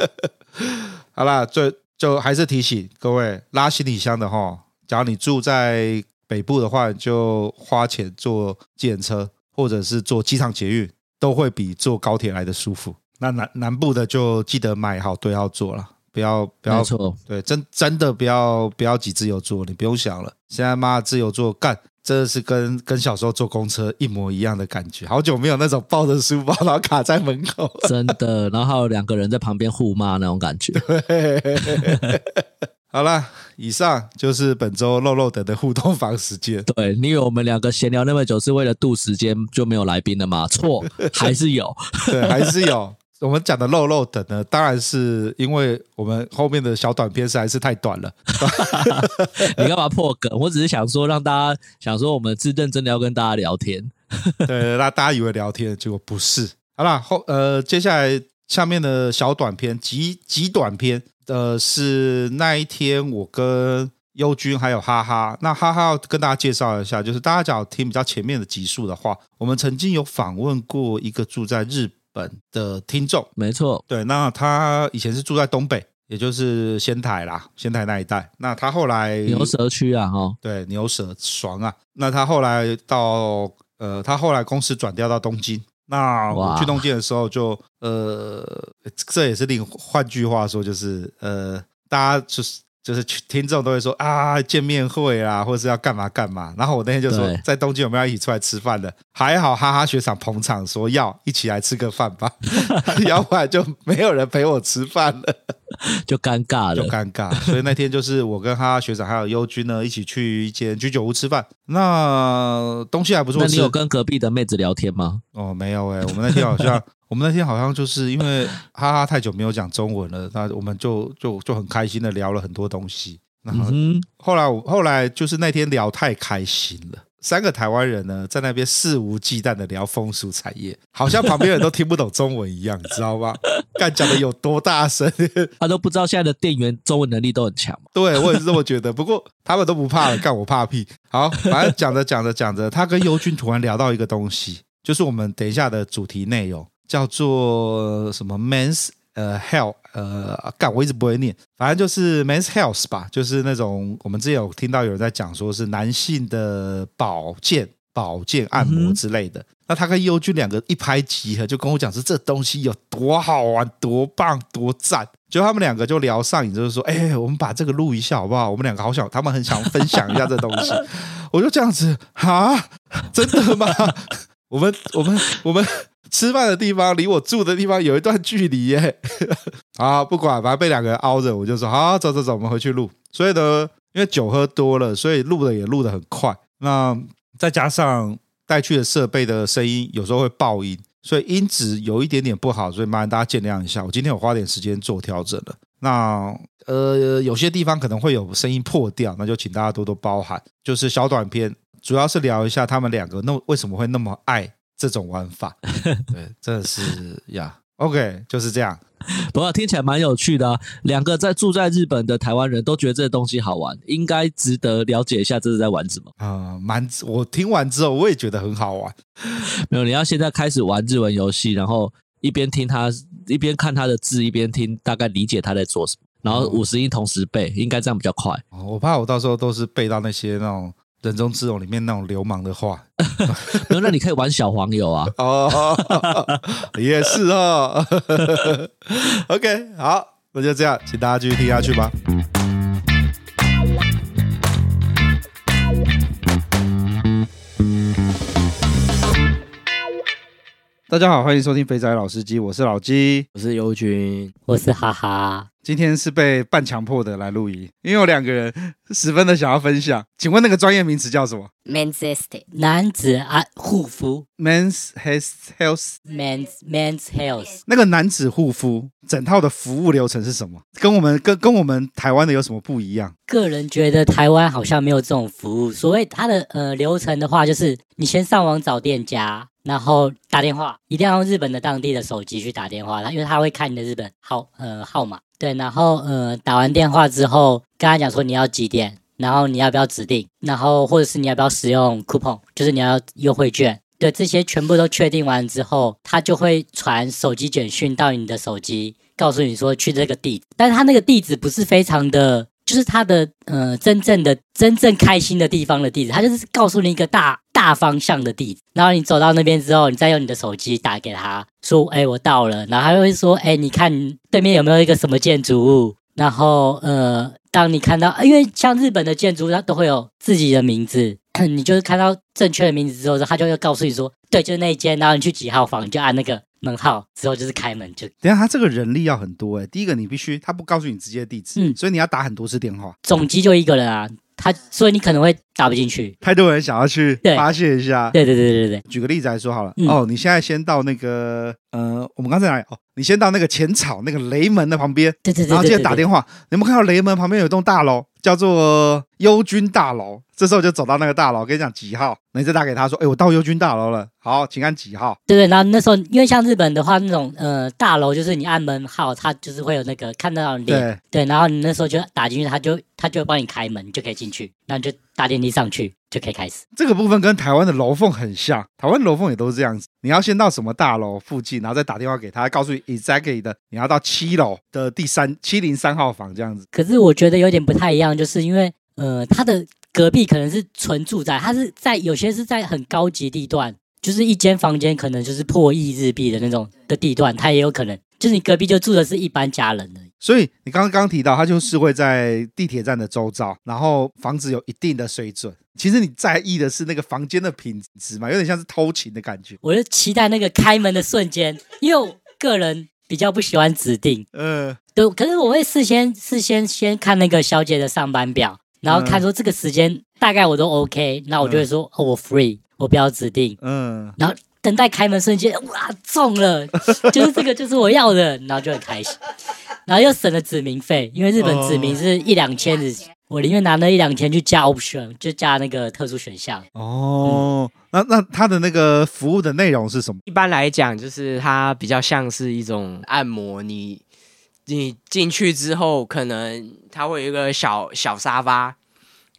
好啦，就就还是提醒各位拉行李箱的哈。假如你住在北部的话，就花钱坐计程车，或者是坐机场捷运，都会比坐高铁来的舒服。那南南部的就记得买好对号座了，不要不要错，对，真真的不要不要挤自由座，你不用想了。现在妈自由座干，真的是跟跟小时候坐公车一模一样的感觉。好久没有那种抱着书包然后卡在门口，真的，然后还有两个人在旁边互骂那种感觉。对 好了，以上就是本周肉肉等的互动房时间。对，你以为我们两个闲聊那么久是为了度时间就没有来宾了吗？错，还是有，对，还是有。我们讲的漏漏等呢，当然是因为我们后面的小短片实在是太短了。你干嘛破梗？我只是想说，让大家想说我们是认真的要跟大家聊天。对，那大家以为聊天，结果不是。好了，后呃，接下来下面的小短片，极极短片。呃，是那一天我跟优君还有哈哈，那哈哈要跟大家介绍一下，就是大家只要听比较前面的集数的话，我们曾经有访问过一个住在日本的听众，没错，对，那他以前是住在东北，也就是仙台啦，仙台那一带，那他后来牛舌区啊，哈，对，牛舌爽啊，那他后来到呃，他后来公司转调到东京。那我去东京的时候就，就呃，这也是另换句话说，就是呃，大家就是就是听众都会说啊，见面会啊，或者是要干嘛干嘛。然后我那天就说，在东京有没有要一起出来吃饭的？还好哈哈学长捧场，说要一起来吃个饭吧，要不然就没有人陪我吃饭了。就尴尬了，就尴尬。所以那天就是我跟哈哈学长还有优君呢，一起去一间居酒屋吃饭。那东西还不错。那你有跟隔壁的妹子聊天吗？哦，没有哎、欸。我们那天好像，我们那天好像就是因为 哈哈太久没有讲中文了，那我们就就就很开心的聊了很多东西。然后后来我后来就是那天聊太开心了，三个台湾人呢，在那边肆无忌惮的聊风俗产业，好像旁边人都听不懂中文一样，你知道吗？干讲的有多大声，他都不知道现在的店员中文能力都很强。对，我也是这么觉得。不过他们都不怕了，干我怕屁。好，反正讲着讲着讲着，他跟优君突然聊到一个东西，就是我们等一下的主题内容，叫做什么 men's 呃，health，呃，干，我一直不会念，反正就是 men's health 吧，就是那种我们之前有听到有人在讲，说是男性的保健、保健按摩之类的。那他跟优君两个一拍即合，就跟我讲说这东西有多好玩、多棒、多赞。就他们两个就聊上瘾，就是说，哎、我们把这个录一下好不好？我们两个好想，他们很想分享一下这东西。我就这样子啊，真的吗？我们，我们，我们。吃饭的地方离我住的地方有一段距离耶，啊，不管，反正被两个人凹着，我就说好，走走走，我们回去录。所以呢，因为酒喝多了，所以录的也录得很快。那再加上带去的设备的声音有时候会爆音，所以音质有一点点不好，所以麻烦大家见谅一下。我今天有花点时间做调整了。那呃，有些地方可能会有声音破掉，那就请大家多多包涵。就是小短片，主要是聊一下他们两个那为什么会那么爱。这种玩法，对，真的是呀。OK，就是这样。不过听起来蛮有趣的啊。两个在住在日本的台湾人都觉得这个东西好玩，应该值得了解一下这是在玩什么啊？蛮，我听完之后我也觉得很好玩。没有，你要现在开始玩日文游戏，然后一边听他，一边看他的字，一边听，大概理解他在做什么。然后五十音同时背，应该这样比较快。哦，我怕我到时候都是背到那些那种。人中之龙里面那种流氓的话，那你可以玩小黄油啊。哦，也是哦。OK，好，那就这样，请大家继续听下去吧。大家好，欢迎收听肥仔老司机，我是老鸡，我是优君，我是哈哈。今天是被半强迫的来录音，因为有两个人十分的想要分享。请问那个专业名词叫什么？Men's Health，男子啊护肤。Men's Health，Men's Men's Health。那个男子护肤整套的服务流程是什么？跟我们跟跟我们台湾的有什么不一样？个人觉得台湾好像没有这种服务。所谓它的呃流程的话，就是你先上网找店家，然后打电话，一定要用日本的当地的手机去打电话，他因为他会看你的日本号呃号码。对，然后呃，打完电话之后，跟他讲说你要几点，然后你要不要指定，然后或者是你要不要使用 coupon，就是你要优惠券。对，这些全部都确定完之后，他就会传手机简讯到你的手机，告诉你说去这个地址，但是他那个地址不是非常的。就是他的呃真正的真正开心的地方的地址，他就是告诉你一个大大方向的地址，然后你走到那边之后，你再用你的手机打给他说，哎，我到了，然后他会说，哎，你看对面有没有一个什么建筑物？然后呃，当你看到，因为像日本的建筑，它都会有自己的名字，你就是看到正确的名字之后，他就会告诉你说，对，就是那一间，然后你去几号房，你就按那个。门号之后就是开门就，等下他这个人力要很多哎、欸，第一个你必须他不告诉你直接地址，嗯，所以你要打很多次电话，总机就一个人啊，他所以你可能会打不进去，太多人想要去发泄一下，对对对对对对，举个例子来说好了，嗯、哦，你现在先到那个呃，我们刚才哪里？哦，你先到那个浅草那个雷门的旁边，对对对，然后接着打电话，你有没有看到雷门旁边有一栋大楼？叫做优军大楼，这时候就走到那个大楼，跟你讲几号，你再打给他说，哎，我到优军大楼了，好，请按几号。对对，然后那时候因为像日本的话，那种呃大楼就是你按门号，它就是会有那个看得到脸，对。对，然后你那时候就打进去，他就他就会帮你开门，你就可以进去，然后你就搭电梯上去就可以开始。这个部分跟台湾的楼凤很像，台湾楼凤也都是这样子，你要先到什么大楼附近，然后再打电话给他，告诉你 exactly 的，你要到七楼的第三七零三号房这样子。可是我觉得有点不太一样。就是因为，呃，他的隔壁可能是纯住宅，他是在有些是在很高级地段，就是一间房间可能就是破亿日币的那种的地段，他也有可能就是你隔壁就住的是一般家人而已。所以你刚刚提到，他就是会在地铁站的周遭，然后房子有一定的水准。其实你在意的是那个房间的品质嘛，有点像是偷情的感觉。我就期待那个开门的瞬间，因为我个人比较不喜欢指定，嗯。可是我会事先事先先看那个小姐的上班表，然后看说这个时间大概我都 OK，那我就会说、嗯、哦我 free，我不要指定，嗯，然后等待开门瞬间，哇中了，就是这个就是我要的，然后就很开心，然后又省了指名费，因为日本指名是一两千日我宁愿拿那一两千去加 option，就加那个特殊选项。哦，嗯、那那它的那个服务的内容是什么？一般来讲，就是它比较像是一种按摩。你你进去之后，可能它会有一个小小沙发，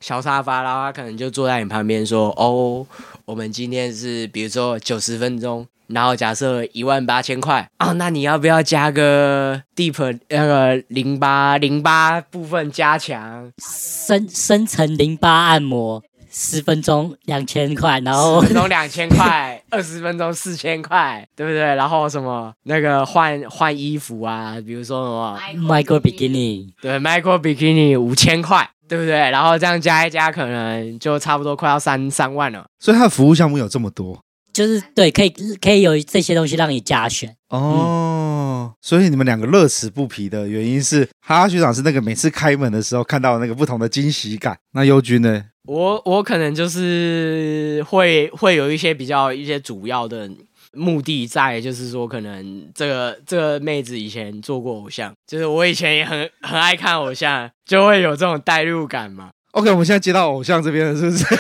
小沙发，然后他可能就坐在你旁边说：“哦，我们今天是比如说九十分钟。”然后假设一万八千块啊，那你要不要加个 deep 那个淋巴淋巴部分加强深深层淋巴按摩十分钟两千块，然后十分钟两千块，二十分钟四千块，对不对？然后什么那个换换衣服啊，比如说什么 micro bikini，对 micro bikini 五千块，对不对？然后这样加一加，可能就差不多快要三三万了。所以它的服务项目有这么多。就是对，可以可以有这些东西让你加选哦。嗯、所以你们两个乐此不疲的原因是，哈哈学长是那个每次开门的时候看到那个不同的惊喜感。那优君呢？我我可能就是会会有一些比较一些主要的目的在，就是说可能这个这个妹子以前做过偶像，就是我以前也很很爱看偶像，就会有这种代入感嘛。OK，我们现在接到偶像这边了，是不是？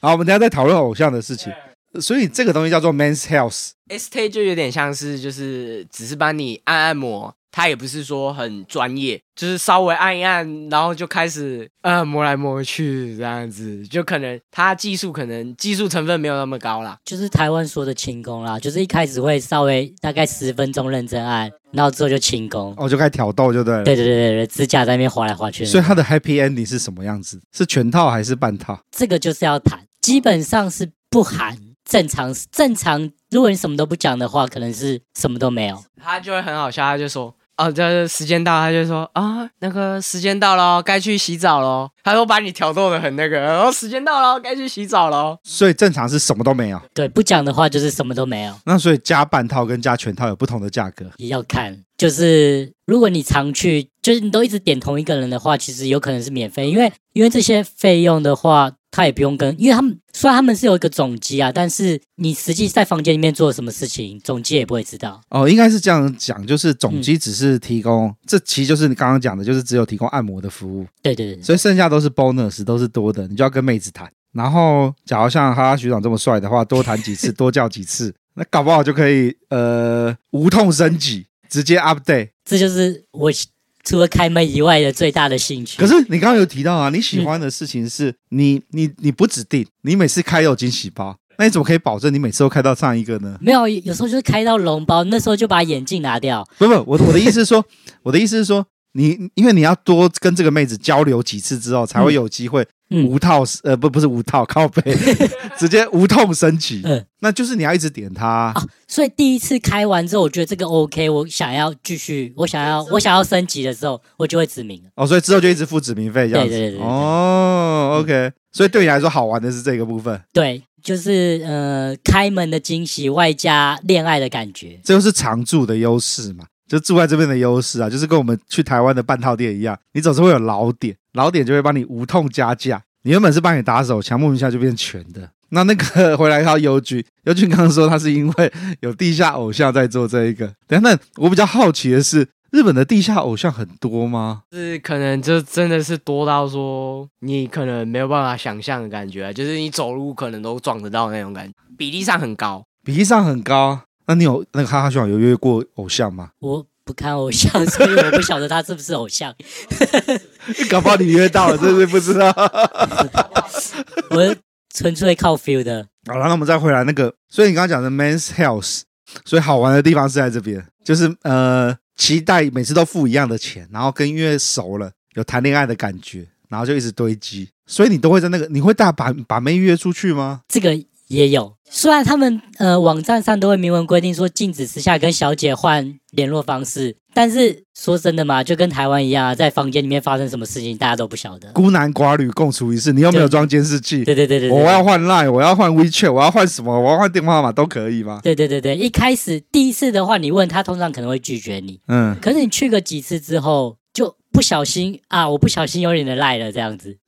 好，我们等下再讨论偶像的事情。所以这个东西叫做 Men's Health，Estée 就有点像是就是只是帮你按按摩，它也不是说很专业，就是稍微按一按，然后就开始呃摸来摸去这样子，就可能他技术可能技术成分没有那么高啦，就是台湾说的轻功啦，就是一开始会稍微大概十分钟认真按，然后之后就轻功，哦，就开始挑逗就对了，对对对对，指甲在那边划来划去。所以他的 Happy Ending 是什么样子？是全套还是半套？这个就是要谈。基本上是不含正常正常，如果你什么都不讲的话，可能是什么都没有。他就会很好笑，他就说：“哦，这时间到。”他就说：“啊，那个时间到了，该去洗澡喽。”他说把你挑逗的很那个，然后时间到了，该去洗澡喽。所以正常是什么都没有。对，不讲的话就是什么都没有。那所以加半套跟加全套有不同的价格？也要看，就是如果你常去，就是你都一直点同一个人的话，其实有可能是免费，因为因为这些费用的话。他也不用跟，因为他们虽然他们是有一个总机啊，但是你实际在房间里面做了什么事情，总机也不会知道。哦，应该是这样讲，就是总机只是提供，嗯、这其实就是你刚刚讲的，就是只有提供按摩的服务。对对对。所以剩下都是 bonus，都是多的，你就要跟妹子谈。然后，假如像哈哈学长这么帅的话，多谈几次，多叫几次，那搞不好就可以呃无痛升级，直接 update。这就是我。除了开门以外的最大的兴趣。可是你刚刚有提到啊，你喜欢的事情是你你你不指定，你每次开都有惊喜包，那你怎么可以保证你每次都开到上一个呢？没有，有时候就是开到龙包，那时候就把眼镜拿掉。不不，我我的意思是说，我的意思是说，你因为你要多跟这个妹子交流几次之后，才会有机会。无套、嗯、呃不不是无套靠背，直接无痛升级，嗯，那就是你要一直点它啊。所以第一次开完之后，我觉得这个 OK，我想要继续，我想要我想要升级的时候，我就会指名。哦，所以之后就一直付指名费这样子。对对对，对，对哦，OK，所以对你来说好玩的是这个部分。对，就是呃开门的惊喜，外加恋爱的感觉，这就是常驻的优势嘛。就住在这边的优势啊，就是跟我们去台湾的半套店一样，你总是会有老点，老点就会帮你无痛加价。你原本是帮你打手枪，莫名其妙就变全的。那那个回来靠邮局，邮局刚刚说他是因为有地下偶像在做这一个。等下，那我比较好奇的是，日本的地下偶像很多吗？是可能就真的是多到说你可能没有办法想象的感觉，就是你走路可能都撞得到那种感觉，比例上很高，比例上很高。那你有那个哈哈熊有约过偶像吗？我不看偶像，所以我不晓得他是不是偶像。搞不好你约到了，真是不知道。我纯粹靠 feel 的。好了，那我们再回来那个，所以你刚刚讲的 Men's Health，所以好玩的地方是在这边，就是呃，期待每次都付一样的钱，然后跟音乐熟了，有谈恋爱的感觉，然后就一直堆积。所以你都会在那个，你会带把把妹约出去吗？这个。也有，虽然他们呃网站上都会明文规定说禁止私下跟小姐换联络方式，但是说真的嘛，就跟台湾一样啊，在房间里面发生什么事情，大家都不晓得。孤男寡女共处一室，你又没有装监视器？对对对对，对，我要换 Line，我要换 WeChat，我要换什么？我要换电话号码都可以吗？对对对对，一开始第一次的话，你问他，通常可能会拒绝你。嗯，可是你去个几次之后，就不小心啊，我不小心有你的 Line 了，这样子。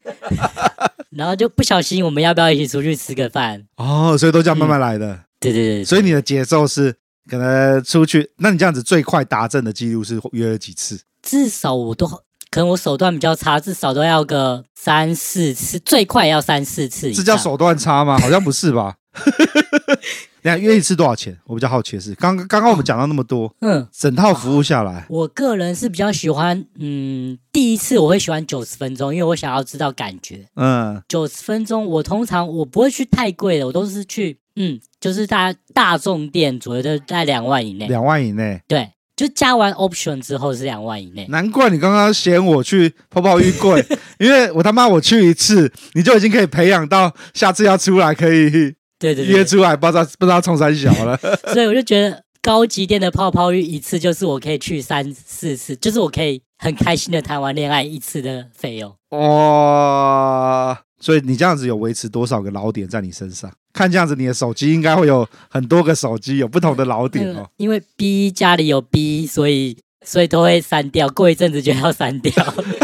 然后就不小心，我们要不要一起出去吃个饭？哦，所以都这样慢慢来的。嗯、对对对，所以你的节奏是可能出去，那你这样子最快达阵的记录是约了几次？至少我都可可能我手段比较差，至少都要个三四次，最快也要三四次。这叫手段差吗？好像不是吧？你看约一次多少钱？我比较好奇的是，刚刚刚刚我们讲到那么多，嗯，整套服务下来，我个人是比较喜欢，嗯，第一次我会喜欢九十分钟，因为我想要知道感觉，嗯，九十分钟我通常我不会去太贵的，我都是去，嗯，就是大大众店左右的在两万以内，两万以内，对。就加完 option 之后是两万以内，难怪你刚刚嫌我去泡泡浴贵，因为我他妈我去一次，你就已经可以培养到下次要出来可以对对约出来，不知道不知道冲三小了。所以我就觉得高级店的泡泡浴一次就是我可以去三四次，就是我可以很开心的谈完恋爱一次的费用。哇！所以你这样子有维持多少个老点在你身上？看这样子，你的手机应该会有很多个手机，有不同的老点哦。因为 B 家里有 B，所以所以都会删掉，过一阵子就要删掉。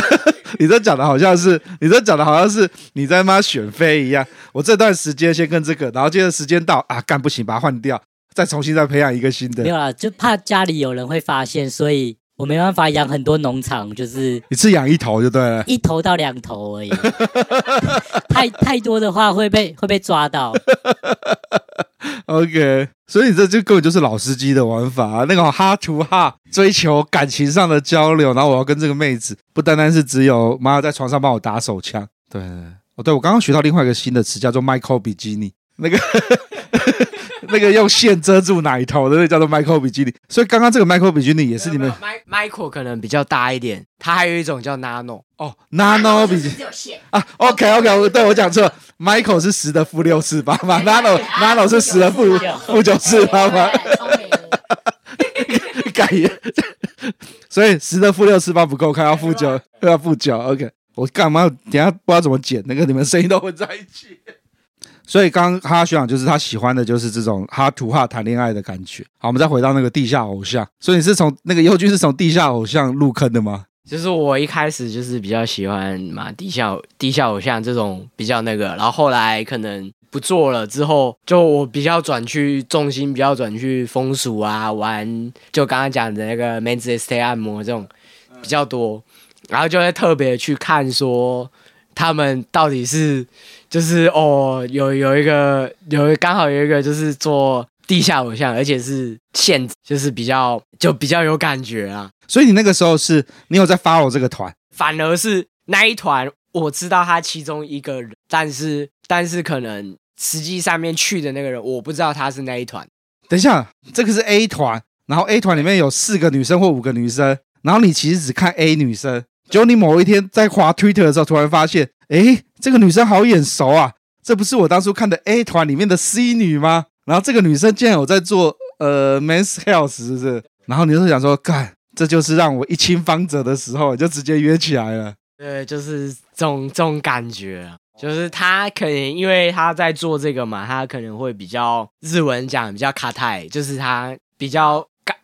你这讲的好像是，你这讲的好像是你在妈选妃一样。我这段时间先跟这个，然后接着时间到啊，干不行，把它换掉，再重新再培养一个新的。没有啦，就怕家里有人会发现，所以。我没办法养很多农场，就是一次养一头就对了，一头到两头而已。太太多的话会被会被抓到。OK，所以这就根本就是老司机的玩法啊，那种 heart to heart 追求感情上的交流，然后我要跟这个妹子，不单单是只有妈在床上帮我打手枪。对，哦，对，我刚刚学到另外一个新的词，叫做 Michael 比基尼，那个。那个用线遮住奶头的，那个叫做 Michael 比基尼，所以刚刚这个 Michael 比基尼也是你们。Michael 可能比较大一点，它还有一种叫 Nano 哦，Nano 比基尼啊，OK OK，对我讲错，Michael 是十的负六次方嘛，Nano Nano 是十的负负九次方嘛，改，所以十的负六次方不够，看要负九，要负九，OK，我干嘛？等下不知道怎么剪，那个你们声音都混在一起。所以刚刚哈学长就是他喜欢的就是这种哈图哈谈恋爱的感觉。好，我们再回到那个地下偶像。所以你是从那个优君是从地下偶像入坑的吗？就是我一开始就是比较喜欢嘛地下地下偶像这种比较那个，然后后来可能不做了之后，就我比较转去重心比较转去风俗啊玩，就刚刚讲的那个 men's stay 按摩这种比较多，然后就会特别去看说他们到底是。就是哦，有有一个有刚好有一个就是做地下偶像，而且是现就是比较就比较有感觉啊。所以你那个时候是你有在 follow 这个团，反而是那一团我知道他其中一个人，但是但是可能实际上面去的那个人我不知道他是那一团。等一下，这个是 A 团，然后 A 团里面有四个女生或五个女生，然后你其实只看 A 女生，结果你某一天在滑 Twitter 的时候突然发现，诶。这个女生好眼熟啊！这不是我当初看的 A 团里面的 C 女吗？然后这个女生竟然有在做呃 Men's Health，是不是？然后你就想说，干，这就是让我一亲芳泽的时候，就直接约起来了。对，就是这种这种感觉，就是他可能因为他在做这个嘛，他可能会比较日文讲比较卡泰，就是他比较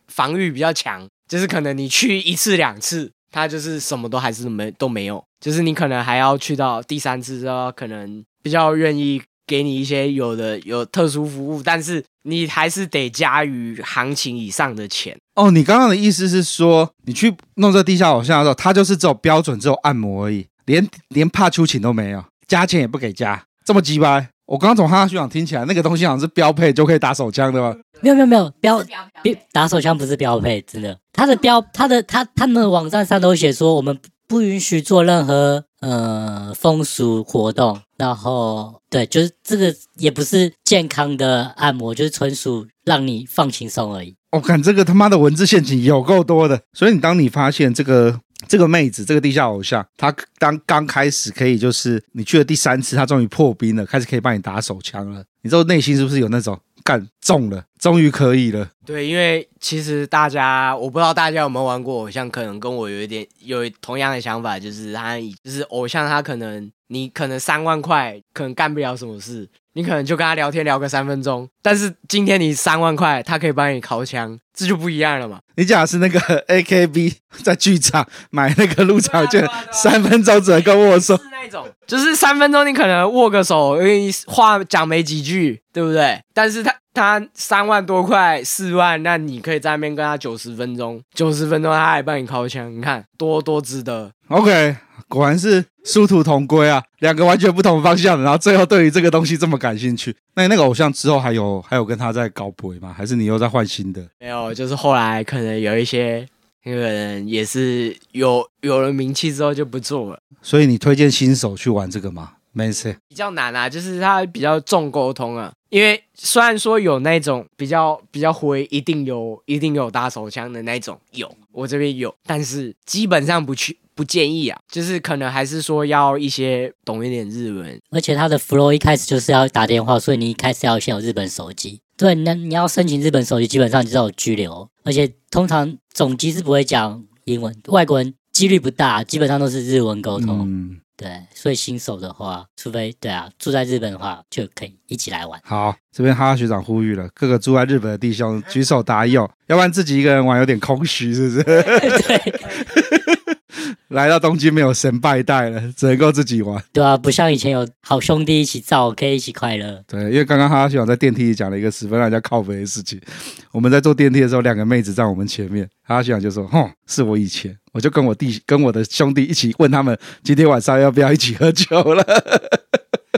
防御比较强，就是可能你去一次两次。他就是什么都还是没都没有，就是你可能还要去到第三次之后，可能比较愿意给你一些有的有特殊服务，但是你还是得加于行情以上的钱。哦，你刚刚的意思是说，你去弄这个地下偶像的时候，他就是只有标准只有按摩而已，连连怕出勤都没有，加钱也不给加，这么鸡掰。我刚刚从哈哈学长听起来，那个东西好像是标配就可以打手枪的吗？没有没有没有标标打手枪不是标配，真的。他的标他的他他们的网站上都写说，我们不允许做任何呃风俗活动。然后对，就是这个也不是健康的按摩，就是纯属让你放轻松而已。我看、这个他妈的文字陷阱有够多的。所以你当你发现这个。这个妹子，这个地下偶像，她当刚开始可以，就是你去了第三次，她终于破冰了，开始可以帮你打手枪了。你知道内心是不是有那种干中了，终于可以了？对，因为其实大家，我不知道大家有没有玩过偶像，可能跟我有一点有同样的想法，就是他就是偶像，他可能你可能三万块，可能干不了什么事。你可能就跟他聊天聊个三分钟，但是今天你三万块，他可以帮你尻枪，这就不一样了嘛。你讲的是那个 AKB 在剧场买那个入场券，三分钟只能跟握手，是那种，就是三分钟你可能握个手，因为话讲没几句，对不对？但是他他三万多块，四万，那你可以在那边跟他九十分钟，九十分钟他还帮你掏枪，你看多多值得。OK，果然是殊途同归啊，两个完全不同方向的，然后最后对于这个东西这么感兴趣。那你那个偶像之后还有还有跟他在搞鬼吗？还是你又在换新的？没有，就是后来可能有一些那个人也是有有了名气之后就不做了。所以你推荐新手去玩这个吗？没事，比较难啊，就是它比较重沟通啊。因为虽然说有那种比较比较灰，一定有一定有打手枪的那种，有我这边有，但是基本上不去不建议啊。就是可能还是说要一些懂一点日文，而且它的 flow 一开始就是要打电话，所以你一开始要先有日本手机。对，那你要申请日本手机，基本上就是有拘留，而且通常总机是不会讲英文，外国人几率不大，基本上都是日文沟通。嗯对，所以新手的话，除非对啊，住在日本的话，就可以一起来玩。好，这边哈哈学长呼吁了，各个住在日本的弟兄举手答应，要不然自己一个人玩有点空虚，是不是？对。来到东京没有神拜带了，只能够自己玩。对啊，不像以前有好兄弟一起造，可以一起快乐。对，因为刚刚哈哈学长在电梯里讲了一个十分让人家靠北的事情。我们在坐电梯的时候，两个妹子在我们前面，哈哈学长就说：“哼，是我以前，我就跟我弟跟我的兄弟一起问他们今天晚上要不要一起喝酒了。”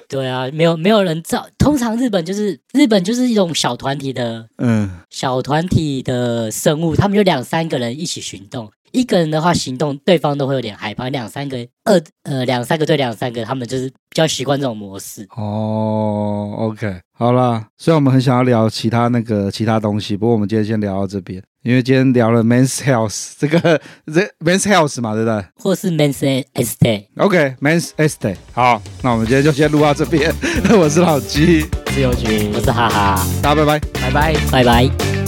对啊，没有没有人造。通常日本就是日本就是一种小团体的，嗯，小团体的生物，他们就两三个人一起行动。一个人的话行动，对方都会有点害怕。两三个，二呃两三个对两三个，他们就是比较习惯这种模式。哦，OK，好了。虽然我们很想要聊其他那个其他东西，不过我们今天先聊到这边，因为今天聊了 Men's Health 这个这 Men's Health 嘛，对不对？或是 Men's Estate。OK，Men's Estate。好，那我们今天就先录到这边。我是老鸡，自由军，我是哈哈。大家拜拜，拜拜，拜拜。